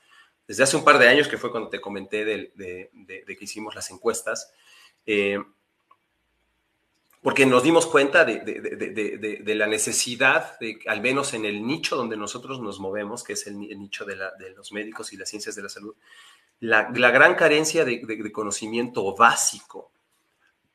Speaker 2: Desde hace un par de años, que fue cuando te comenté de, que hicimos las encuestas, eh, porque nos dimos cuenta de, la necesidad, de, al menos en el nicho donde nosotros nos movemos, que es el, nicho de, los médicos y las ciencias de la salud, la, gran carencia de, conocimiento básico,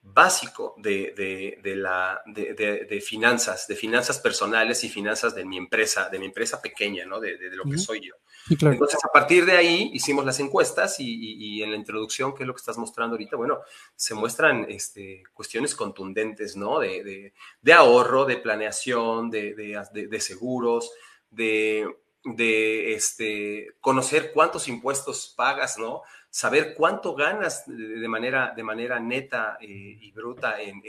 Speaker 2: básico de, la, de, finanzas, de finanzas personales y finanzas de mi empresa, de mi empresa pequeña, ¿no? de, lo que soy yo. Entonces, a partir de ahí hicimos las encuestas y, en la introducción, que es lo que estás mostrando ahorita, bueno, se muestran este, cuestiones contundentes, ¿no? De, ahorro, de planeación, de, seguros, de, este, conocer cuántos impuestos pagas, ¿no? Saber cuánto ganas de manera, de manera neta eh, y bruta en,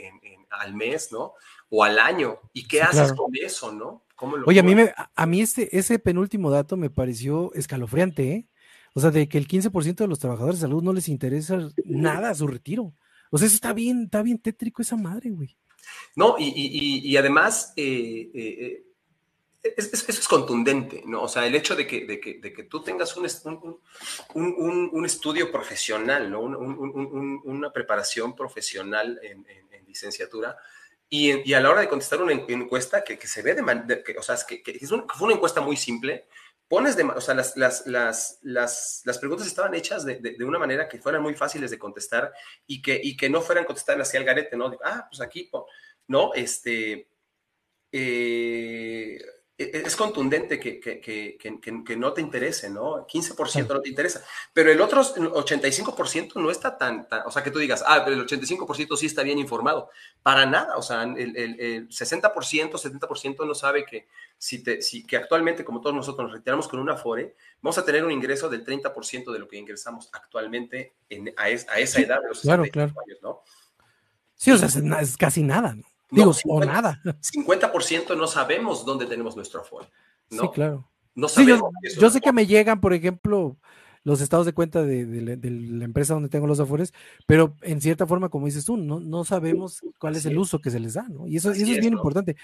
Speaker 2: al mes, ¿no? O al año. ¿Y qué haces con eso, no?
Speaker 1: Oye, a mí, me, a mí este, ese penúltimo dato me pareció escalofriante, ¿eh? O sea, de que el 15% de los trabajadores de salud no les interesa nada su retiro. O sea, eso está bien, está bien tétrico esa madre, güey.
Speaker 2: No, y, además, eh, eh, eh, eso es contundente, ¿no? O sea, el hecho de que, de que, tú tengas un, un, estudio profesional, ¿no? una preparación profesional en licenciatura, y, a la hora de contestar una encuesta que, se ve de, que, o sea, que, es fue una encuesta muy simple, pones de, o sea, las, las, las, las, preguntas estaban hechas de, de, una manera que fueran muy fáciles de contestar y que, y que no fueran contestadas así al garete, ¿no? ah, pues aquí, no, este, eh, es contundente que, que, que, que, no te interese, ¿no? 15% no te interesa, pero el otro 85% no está tan, tan, o sea, que tú digas, ah, pero el 85% sí está bien informado. Para nada, o sea, el, el, 60%, 70% no sabe que, si te, si, que actualmente, como todos nosotros nos retiramos con una FORE, vamos a tener un ingreso del 30% de lo que ingresamos actualmente en, a, esa edad de los
Speaker 1: claro, claro. años, ¿no? Sí, o sea, es casi nada, ¿no? Digo, o nada.
Speaker 2: 50% no sabemos dónde tenemos nuestro aforo.
Speaker 1: ¿no? Sí, claro. No sabemos yo, sé que me llegan, por ejemplo, los estados de cuenta de, la empresa donde tengo los afores, pero en cierta forma, como dices tú, no, no sabemos cuál es el uso que se les da, ¿no? Y eso, eso es bien importante.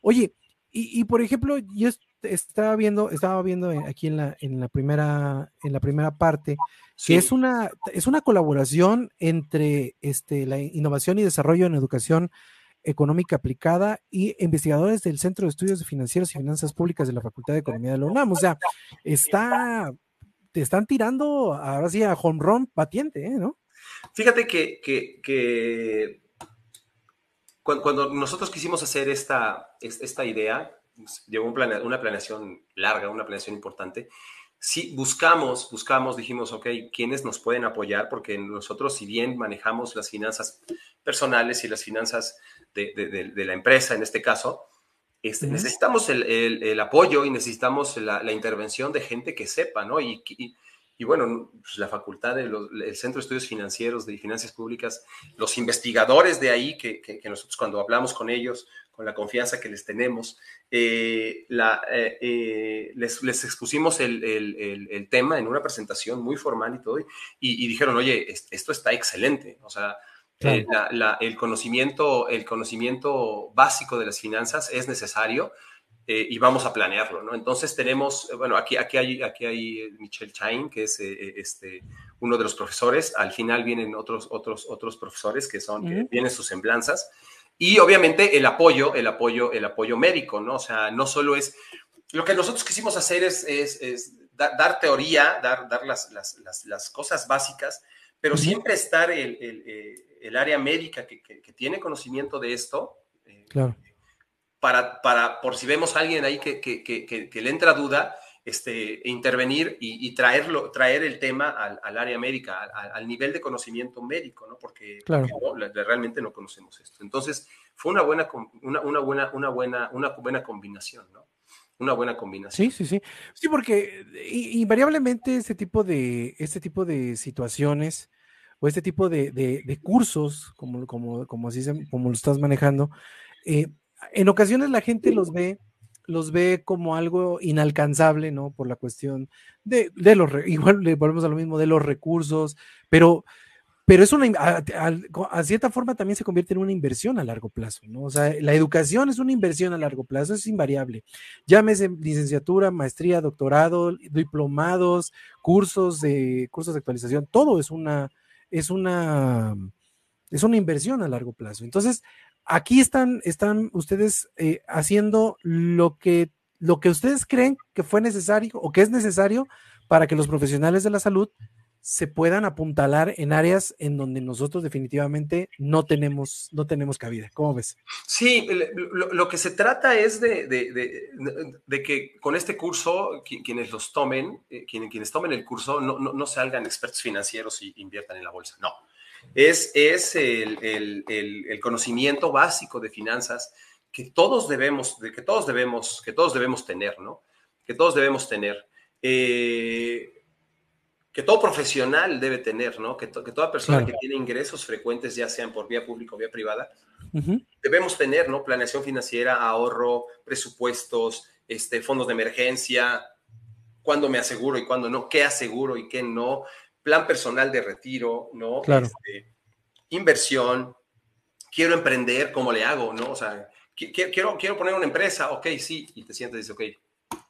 Speaker 1: Oye, y, por ejemplo, yo estaba viendo, estaba viendo aquí en la, en la primera, en la primera parte, que es una, es una colaboración entre este, la innovación y desarrollo en educación Económica Aplicada y investigadores del Centro de Estudios Financieros y Finanzas Públicas de la Facultad de Economía de la UNAM. O sea, está, te están tirando ahora sí a home run patiente, ¿eh? ¿no?
Speaker 2: Fíjate que, que, cuando, nosotros quisimos hacer esta, esta idea, llevó una planeación larga, una planeación importante. Sí, buscamos, buscamos, dijimos, ok, ¿quiénes nos pueden apoyar? Porque nosotros, si bien manejamos las finanzas personales y las finanzas de, la empresa, en este caso, este, necesitamos el, apoyo y necesitamos la, intervención de gente que sepa, ¿no? Y, y bueno, pues la facultad del Centro de Estudios Financieros de Finanzas Públicas, los investigadores de ahí, que, nosotros cuando hablamos con ellos, con la confianza que les tenemos, eh, la, eh, eh, les, expusimos el, tema en una presentación muy formal y todo, y, dijeron, oye, esto está excelente, o sea, el, conocimiento, el conocimiento básico de las finanzas es necesario, eh, y vamos a planearlo, ¿no? Entonces tenemos, eh, bueno, aquí, aquí, hay, aquí hay eh, Michelle Chain, que es este, uno de los profesores, al final vienen otros, otros, otros profesores que son, que vienen sus semblanzas, y obviamente el apoyo, el apoyo, el apoyo médico, ¿no? O sea, no solo es, lo que nosotros quisimos hacer es, es, dar, teoría, dar, dar las, las, las, cosas básicas, pero siempre estar el, el, el área médica que, que, que, tiene conocimiento de esto.
Speaker 1: claro
Speaker 2: para, para, por si vemos a alguien ahí que, que, que, le entra duda, este, intervenir y, traerlo, traer el tema al, al área médica, al, nivel de conocimiento médico, ¿no? Porque, realmente no conocemos esto. Entonces, fue una buena, una, una, buena, una, buena, una buena combinación, ¿no? Una buena combinación.
Speaker 1: Sí, sí, sí. Sí, porque invariablemente este tipo de, este tipo de situaciones o este tipo de, de, cursos, como, como, como, así como lo estás manejando, eh, en ocasiones la gente los ve, los ve como algo inalcanzable, ¿no? Por la cuestión de, los, igual le volvemos a lo mismo, de los recursos, pero, pero es una, a, cierta forma también se convierte en una inversión a largo plazo, ¿no? O sea, la educación es una inversión a largo plazo, es invariable. Llámese licenciatura, maestría, doctorado, diplomados, cursos de, cursos de actualización, todo es una, es una, es una inversión a largo plazo. Entonces, aquí están, están ustedes eh, haciendo lo que, lo que ustedes creen que fue necesario o que es necesario para que los profesionales de la salud se puedan apuntalar en áreas en donde nosotros definitivamente no tenemos, no tenemos cabida. ¿Cómo ves?
Speaker 2: Sí, lo, que se trata es de, de, que con este curso, quienes los tomen, eh, quienes, quienes tomen el curso, no, no, no salgan expertos financieros y inviertan en la bolsa. No es, es el, conocimiento básico de finanzas que todos debemos, que todos debemos, que todos debemos tener, ¿no? Que todos debemos tener. Eh, que todo profesional debe tener, ¿no? Que, toda persona que tiene ingresos frecuentes, ya sean por vía pública o vía privada, debemos tener, ¿no? Planeación financiera, ahorro, presupuestos, este, fondos de emergencia, cuándo me aseguro y cuándo no, qué aseguro y qué no, plan personal de retiro, ¿no?
Speaker 1: Claro.
Speaker 2: Este, inversión, quiero emprender, ¿cómo le hago, no? O sea, quiero, quiero poner una empresa, ok, sí, y te sientes y dices, ok,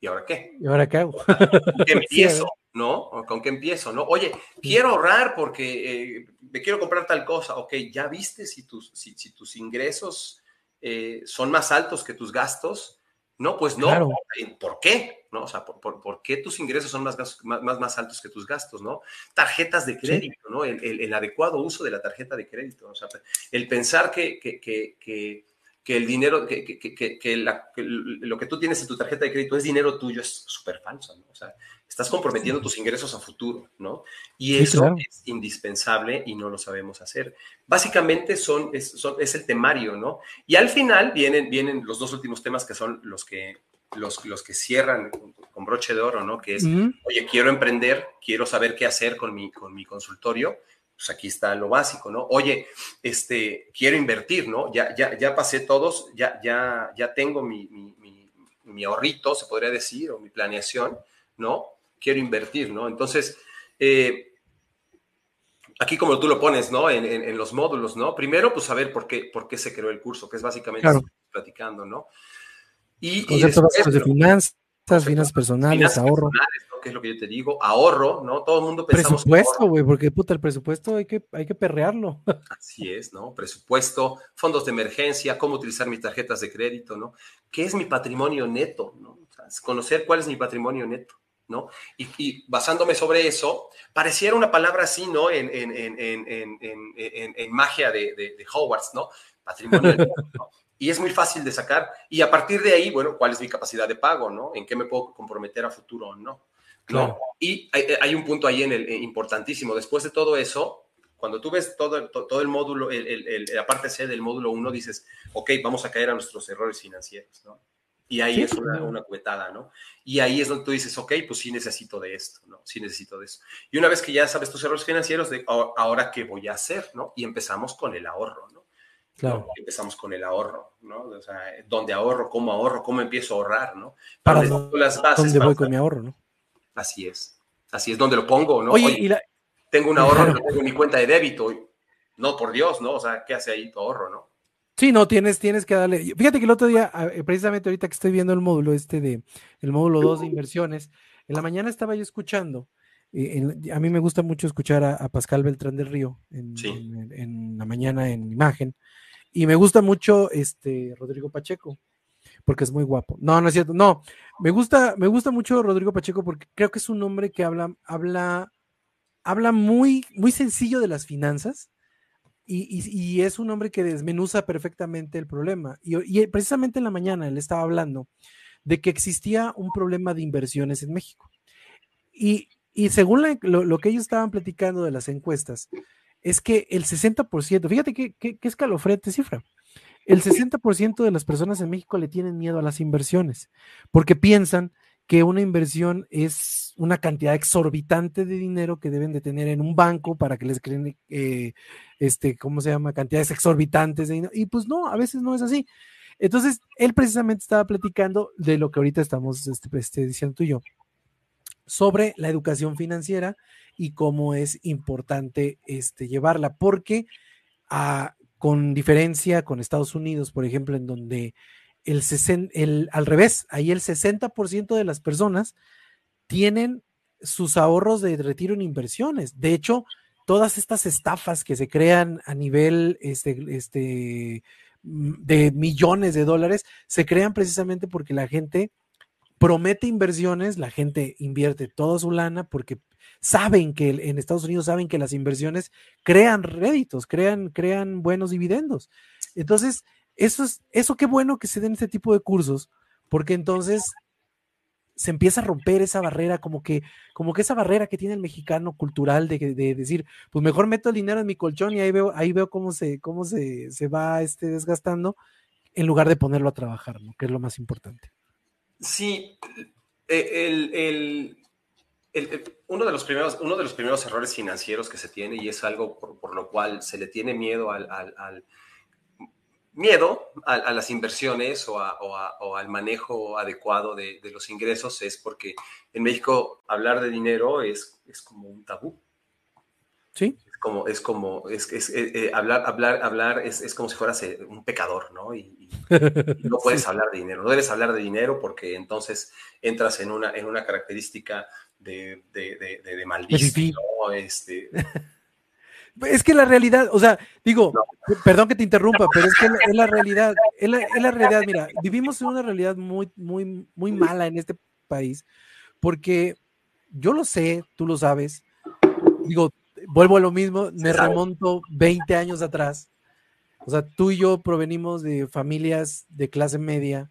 Speaker 2: ¿y ahora qué?
Speaker 1: ¿Y ahora qué hago?
Speaker 2: ¿Con qué [LAUGHS] empiezo, no? ¿Con qué empiezo, no? Oye, quiero ahorrar porque eh, me quiero comprar tal cosa, ok, ¿ya viste si tus, si, tus ingresos eh, son más altos que tus gastos? No, pues no. ¿Por qué? ¿No? O sea, ¿por, qué tus ingresos son más, más, más, altos que tus gastos? ¿no? Tarjetas de crédito, ¿no? El, adecuado uso de la tarjeta de crédito. O sea, el pensar que, que, que, que el dinero, que, que, lo que tú tienes en tu tarjeta de crédito es dinero tuyo es súper falso, ¿no? O sea, estás comprometiendo tus ingresos a futuro, ¿no? Y eso es indispensable y no lo sabemos hacer. Básicamente son es, es, el temario, ¿no? Y al final vienen, vienen los dos últimos temas que son los que, los, los que cierran con, broche de oro, ¿no? Que es, oye, quiero emprender, quiero saber qué hacer con mi, con mi consultorio. Pues aquí está lo básico, ¿no? Oye, este, quiero invertir, ¿no? Ya, ya, ya pasé todos, ya, ya, ya tengo mi, mi, mi, mi ahorrito, se podría decir, o mi planeación, ¿no? quiero invertir, ¿no? Entonces, eh, aquí como tú lo pones, ¿no? En, los módulos, ¿no? Primero, pues saber por qué, por qué se creó el curso, que es básicamente platicando, ¿no?
Speaker 1: Y, y después, de finanzas, finanzas personales, ahorro.
Speaker 2: Que es lo que yo te digo, ahorro, ¿no? Todo el mundo pensamos.
Speaker 1: Presupuesto, güey, porque puta, el presupuesto hay que, hay que perrearlo. [LAUGHS]
Speaker 2: Así es, ¿no? Presupuesto, fondos de emergencia, cómo utilizar mis tarjetas de crédito, ¿no? ¿Qué es mi patrimonio neto, ¿no? conocer cuál es mi patrimonio neto. ¿no? Y, basándome sobre eso, pareciera una palabra así, ¿no? En, en, en, en magia de, de, Hogwarts, ¿no? Patrimonio. [LAUGHS] y es muy fácil de sacar. Y a partir de ahí, bueno, ¿cuál es mi capacidad de pago, no? ¿En qué me puedo comprometer a futuro o no? ¿no? Y hay, un punto ahí en el, eh, importantísimo. Después de todo eso, cuando tú ves todo, todo el módulo, la parte C del módulo 1, dices, ok, vamos a caer a nuestros errores financieros, ¿no? Y ahí es una, una cubetada, ¿no? Y ahí es donde tú dices, ok, pues sí necesito de esto, ¿no? Sí necesito de eso. Y una vez que ya sabes tus errores financieros, de ahora qué voy a hacer, ¿no? Y empezamos con el ahorro, ¿no? Claro. Empezamos con el ahorro, ¿no? O sea, ¿dónde ahorro? ¿Cómo ahorro? ¿Cómo empiezo a ahorrar, ¿no?
Speaker 1: Para, las bases. ¿Dónde voy con mi ahorro, no?
Speaker 2: Así es. Así es, donde lo pongo, ¿no? Oye, y la... tengo un ahorro, no tengo mi cuenta de débito. No, por Dios, ¿no? O sea, ¿qué hace ahí tu ahorro, no?
Speaker 1: Sí, no, tienes, tienes que darle. Fíjate que el otro día, eh, precisamente ahorita que estoy viendo el módulo este de, el módulo 2 de inversiones, en la mañana estaba yo escuchando, eh, a mí me gusta mucho escuchar a, Pascal Beltrán del Río en, en, la mañana en imagen, y me gusta mucho este Rodrigo Pacheco, porque es muy guapo. No, no es cierto, no, me gusta, me gusta mucho Rodrigo Pacheco porque creo que es un hombre que habla, habla, habla muy, muy sencillo de las finanzas y, es un hombre que desmenuza perfectamente el problema. Y, precisamente en la mañana él estaba hablando de que existía un problema de inversiones en México. Y, según lo, que ellos estaban platicando de las encuestas, es que el 60%, fíjate qué, escalofriante cifra, el 60% de las personas en México le tienen miedo a las inversiones porque piensan que una inversión es una cantidad exorbitante de dinero que deben de tener en un banco para que les creen, eh, este, ¿cómo se llama? Cantidades exorbitantes de dinero. Y pues no, a veces no es así. Entonces, él precisamente estaba platicando de lo que ahorita estamos este, este, diciendo tú y yo, sobre la educación financiera y cómo es importante este, llevarla, porque ah, con diferencia con Estados Unidos, por ejemplo, en donde el, al revés, ahí el 60% de las personas tienen sus ahorros de retiro en inversiones. De hecho, todas estas estafas que se crean a nivel este, este, mm, de millones de dólares se crean precisamente porque la gente promete inversiones, la gente invierte toda su lana porque saben que en Estados Unidos saben que las inversiones crean réditos, crean, crean buenos dividendos. Entonces, eso es, eso qué bueno que se den este tipo de cursos, porque entonces se empieza a romper esa barrera, como que, como que esa barrera que tiene el mexicano cultural de, decir, pues mejor meto el dinero en mi colchón y ahí veo, ahí veo cómo se, cómo se, se va este, desgastando, en lugar de ponerlo a trabajar, ¿no? Que es lo más importante.
Speaker 2: Sí, e, el, uno, de los primeros, uno de los primeros errores financieros que se tiene, y es algo por, lo cual se le tiene miedo al miedo a, las inversiones o, al manejo adecuado de, los ingresos es porque en México hablar de dinero es, es como un tabú.
Speaker 1: Sí.
Speaker 2: Es como, es como, es, eh, eh, hablar, hablar, hablar es, como si fueras eh, un pecador, ¿no? Y, no [LAUGHS] puedes hablar de dinero, no debes hablar de dinero porque entonces entras en una, en una característica de, de, de, de maldición, ¿no? Este, [LAUGHS]
Speaker 1: Es que la realidad, o sea, digo, perdón que te interrumpa, pero es que es la realidad, es la, realidad, mira, vivimos en una realidad muy, muy, muy mala en este país, porque yo lo sé, tú lo sabes, digo, vuelvo a lo mismo, me remonto 20 años atrás, o sea, tú y yo provenimos de familias de clase media,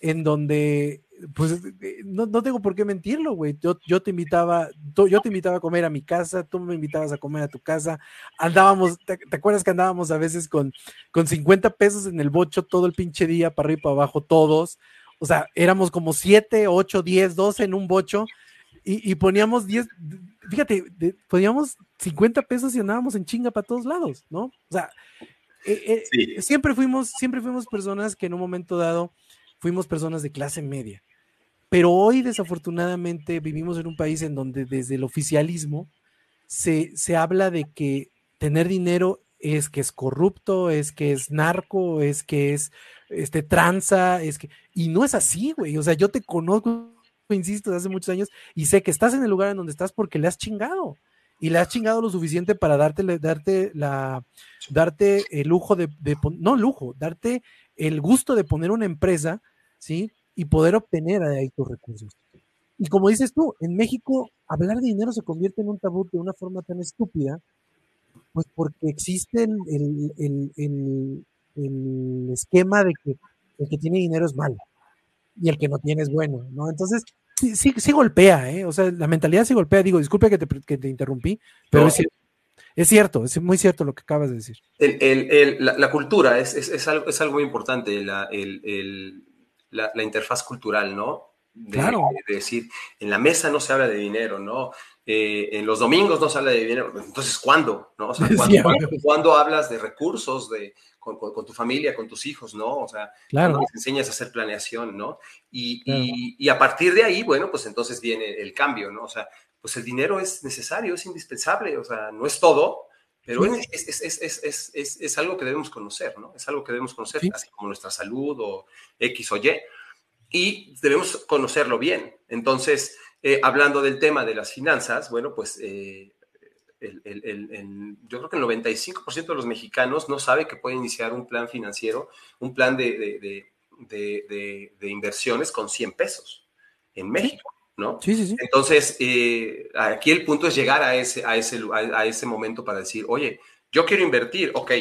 Speaker 1: en donde pues no, no, tengo por qué mentirlo, güey. Yo, yo, te invitaba, yo te invitaba a comer a mi casa, tú me invitabas a comer a tu casa. Andábamos, ¿te, acuerdas que andábamos a veces con, con 50 pesos en el bocho todo el pinche día, para arriba y para abajo, todos? O sea, éramos como 7, 8, 10, 12 en un bocho y, y poníamos 10, fíjate, poníamos 50 pesos y andábamos en chinga para todos lados, ¿no? O sea, eh, eh, siempre, fuimos, siempre fuimos personas que en un momento dado fuimos personas de clase media. Pero hoy, desafortunadamente, vivimos en un país en donde desde el oficialismo se, se habla de que tener dinero es que es corrupto, es que es narco, es que es este tranza, es que y no es así, güey. O sea, yo te conozco, [LAUGHS] insisto, desde hace muchos años y sé que estás en el lugar en donde estás porque le has chingado y le has chingado lo suficiente para darte, darte la, darte el lujo de, de no lujo, darte el gusto de poner una empresa, ¿sí? y poder obtener ahí tus recursos. Y como dices tú, en México hablar de dinero se convierte en un tabú de una forma tan estúpida, pues porque existe el, el esquema de que el que tiene dinero es malo y el que no tiene es bueno, ¿no? Entonces, sí, sí, sí golpea, ¿eh? O sea, la mentalidad sí golpea. Digo, disculpe que te, que te interrumpí, pero es, es, cierto, es muy cierto lo que acabas de decir.
Speaker 2: El, el, la, la, cultura es, es, es, algo, es algo muy importante, la, la, la interfaz cultural, ¿no? De, claro. de, decir, en la mesa no se habla de dinero, ¿no? Eh, en los domingos no se habla de dinero, entonces, ¿cuándo? ¿no? O sea, ¿cuándo, [LAUGHS] sí, ¿cuándo, [LAUGHS] ¿cuándo hablas de recursos, de, con, con, con, tu familia, con tus hijos, ¿no? O sea,
Speaker 1: claro.
Speaker 2: les enseñas a hacer planeación, ¿no? Y, claro. y, y, a partir de ahí, bueno, pues entonces viene el cambio, ¿no? O sea, pues el dinero es necesario, es indispensable, o sea, no es todo, pero sí. es, es, es, es, es, algo que debemos conocer, ¿no? Es algo que debemos conocer, sí. así como nuestra salud o X o Y, y debemos conocerlo bien. Entonces, eh, hablando del tema de las finanzas, bueno, pues eh, el, el, el, yo creo que el 95% de los mexicanos no sabe que puede iniciar un plan financiero, un plan de, de, de, de inversiones con 100 pesos en México. ¿no?
Speaker 1: Sí, sí, sí.
Speaker 2: Entonces, eh, aquí el punto es llegar a ese, a, ese, a, a ese momento para decir, oye, yo quiero invertir, ok,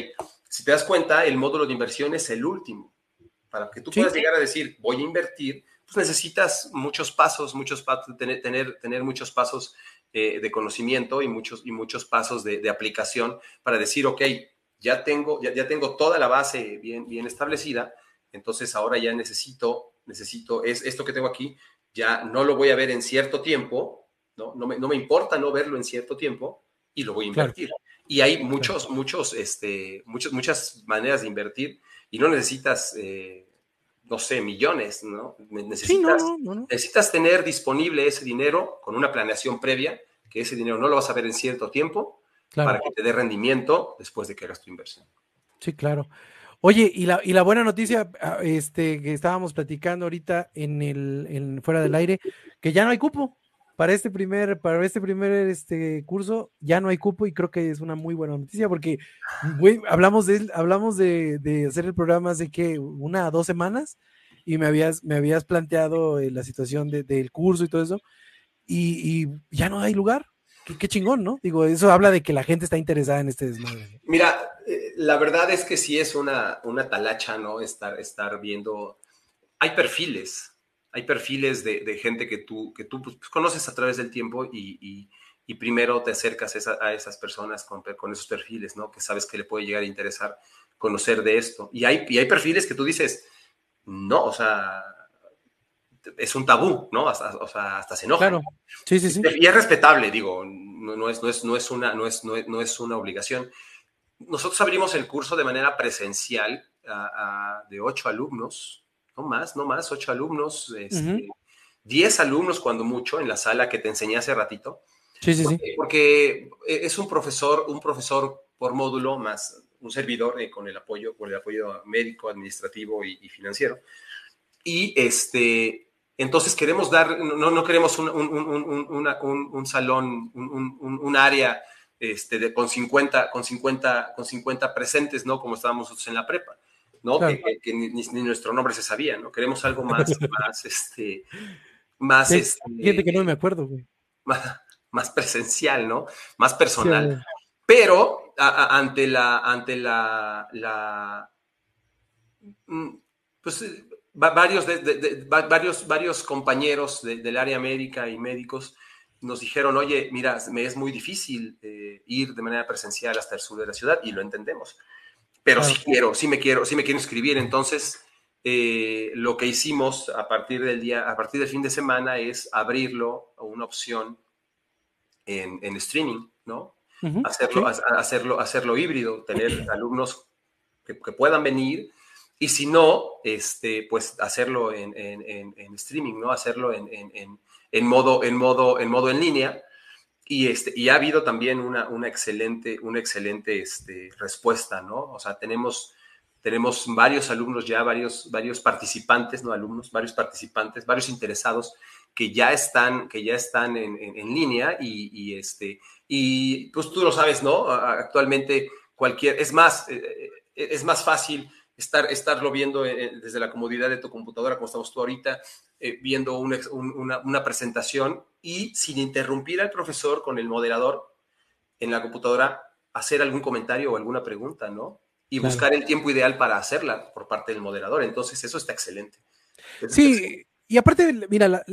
Speaker 2: si te das cuenta, el módulo de inversión es el último. Para que tú sí. puedas llegar a decir, voy a invertir, pues necesitas muchos pasos, muchos tener, tener, tener muchos pasos eh, de conocimiento y muchos, y muchos pasos de, de, aplicación para decir, ok, ya tengo, ya, ya tengo toda la base bien, bien establecida, entonces ahora ya necesito, necesito, es esto que tengo aquí, ya no lo voy a ver en cierto tiempo, no, no, me, no me importa no verlo en cierto tiempo y lo voy a invertir. Claro. Y hay muchos, muchos, este, muchos, muchas maneras de invertir y no necesitas, eh, no sé, millones, ¿no? Necesitas,
Speaker 1: sí, no, no, no.
Speaker 2: necesitas tener disponible ese dinero con una planeación previa, que ese dinero no lo vas a ver en cierto tiempo, claro. para que te dé rendimiento después de que hagas tu inversión.
Speaker 1: Sí, claro. Oye, y la, y la buena noticia ah, este, que estábamos platicando ahorita en el en, fuera del aire, que ya no hay cupo para este primer, para este primer este, curso, ya no hay cupo y creo que es una muy buena noticia porque güey, hablamos, de, hablamos de, de, hacer el programa hace que una o dos semanas y me habías, me habías planteado eh, la situación de, del curso y todo eso y, y ya no hay lugar. Qué, qué, chingón, ¿no? Digo, eso habla de que la gente está interesada en este desmadre.
Speaker 2: Mira, eh, la verdad es que sí es una, una talacha, ¿no? Estar, estar viendo. Hay perfiles, hay perfiles de, de gente que tú, que tú pues, conoces a través del tiempo y, y, y primero te acercas a, esa, a esas personas con, con, esos perfiles, ¿no? Que sabes que le puede llegar a interesar conocer de esto. Y hay, y hay perfiles que tú dices, no, o sea, es un tabú, ¿no? Hasta, o sea, hasta se enoja.
Speaker 1: Claro. Sí, sí, sí.
Speaker 2: Y es respetable, digo, no, no, es, no, es, no, es, una, no, es, no, es, no es una obligación. Nosotros abrimos el curso de manera presencial a, a, de ocho alumnos, no más, no más, ocho alumnos, este, uh -huh. diez alumnos cuando mucho en la sala que te enseñé hace ratito.
Speaker 1: Sí, sí,
Speaker 2: porque,
Speaker 1: sí.
Speaker 2: Porque es un profesor, un profesor por módulo más un servidor eh, con el apoyo, con el apoyo médico, administrativo y, y financiero. Y este, entonces queremos dar, no, no queremos un, un, un, una, un salón, un, área este, de, con, 50, con, 50, con 50 presentes, ¿no? Como estábamos nosotros en la prepa, ¿no? Claro. Que, que, que ni, ni, nuestro nombre se sabía, ¿no? Queremos algo más, [LAUGHS] más, este, más,
Speaker 1: sí,
Speaker 2: este,
Speaker 1: Gente que no me acuerdo, güey.
Speaker 2: Más, más presencial, ¿no? Más personal. Sí, Pero a, a, ante la, ante la, la, mm, pues varios, de, de, de, varios, varios compañeros del área médica y médicos nos dijeron, oye, mira, me es muy difícil eh, ir de manera presencial hasta el sur de la ciudad y lo entendemos. Pero sí quiero, sí me quiero, sí me quiero inscribir. Entonces, eh, lo que hicimos a partir del día, a partir del fin de semana es abrirlo a una opción en, en streaming, ¿no? Uh -huh, hacerlo, a, hacerlo, hacerlo híbrido, tener [CLEARS THROAT] alumnos que, que puedan venir y si no, este, pues hacerlo en, en, en, en streaming, ¿no? Hacerlo en, modo, en, modo, en modo en línea. Y, este, y ha habido también una, una excelente, una excelente este, respuesta, ¿no? O sea, tenemos, tenemos varios alumnos ya, varios, varios participantes, no alumnos, varios participantes, varios interesados que ya están, que ya están en, en línea y, y, este, y pues tú lo sabes, ¿no? Actualmente cualquier, es más, eh, eh, es más fácil estar, estarlo viendo eh, desde la comodidad de tu computadora, como estamos tú ahorita, eh, viendo una, una, una, presentación y sin interrumpir al profesor con el moderador en la computadora, hacer algún comentario o alguna pregunta, ¿no? y buscar el tiempo ideal para hacerla por parte del moderador. Entonces, eso está excelente.
Speaker 1: sí, y aparte, mira, la,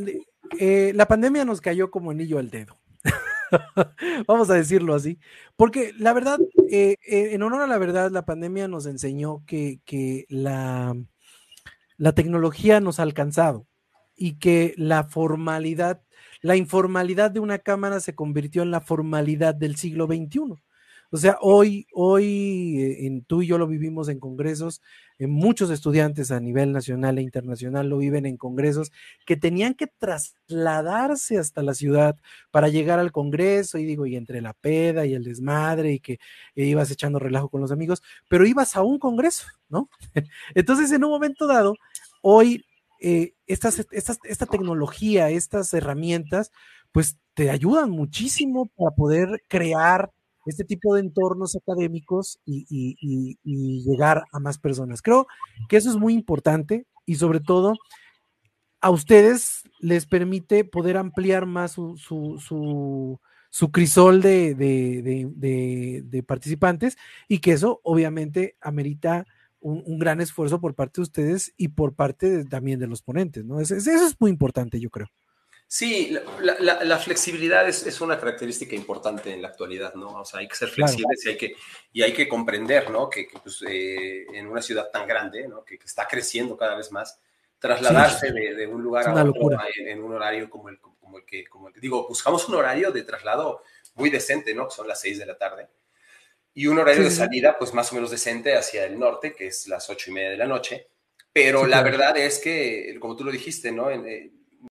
Speaker 1: eh, la pandemia nos cayó como anillo al dedo. [LAUGHS] Vamos a decirlo así. Porque la verdad, eh, eh, en honor a la verdad, la pandemia nos enseñó que, que la, la tecnología nos ha alcanzado y que la formalidad, la informalidad de una cámara se convirtió en la formalidad del siglo XXI. O sea, hoy, hoy eh, en, tú y yo lo vivimos en congresos, en muchos estudiantes a nivel nacional e internacional lo viven en congresos que tenían que trasladarse hasta la ciudad para llegar al congreso y digo, y entre la peda y el desmadre y que eh, ibas echando relajo con los amigos, pero ibas a un congreso, ¿no? [LAUGHS] Entonces, en un momento dado, hoy eh, esta tecnología, estas herramientas, pues te ayudan muchísimo para poder crear este tipo de entornos académicos y, llegar a más personas. Creo que eso es muy importante y sobre todo a ustedes les permite poder ampliar más su, crisol de, participantes y que eso obviamente amerita un, gran esfuerzo por parte de ustedes y por parte también de los ponentes, ¿no? eso es muy importante, yo creo.
Speaker 2: Sí, la, flexibilidad es, una característica importante en la actualidad, ¿no? O sea, hay que ser flexibles y, hay que, y hay que comprender, ¿no? Que, pues, eh, en una ciudad tan grande, ¿no? Que, está creciendo cada vez más, trasladarse de, un lugar a otro en, un horario como el, como el, que, como el que, digo, buscamos un horario de traslado muy decente, ¿no? Que son las seis de la tarde. Y un horario de salida, pues más o menos decente hacia el norte, que es las ocho y media de la noche. Pero la verdad es que, como tú lo dijiste, ¿no? En, eh,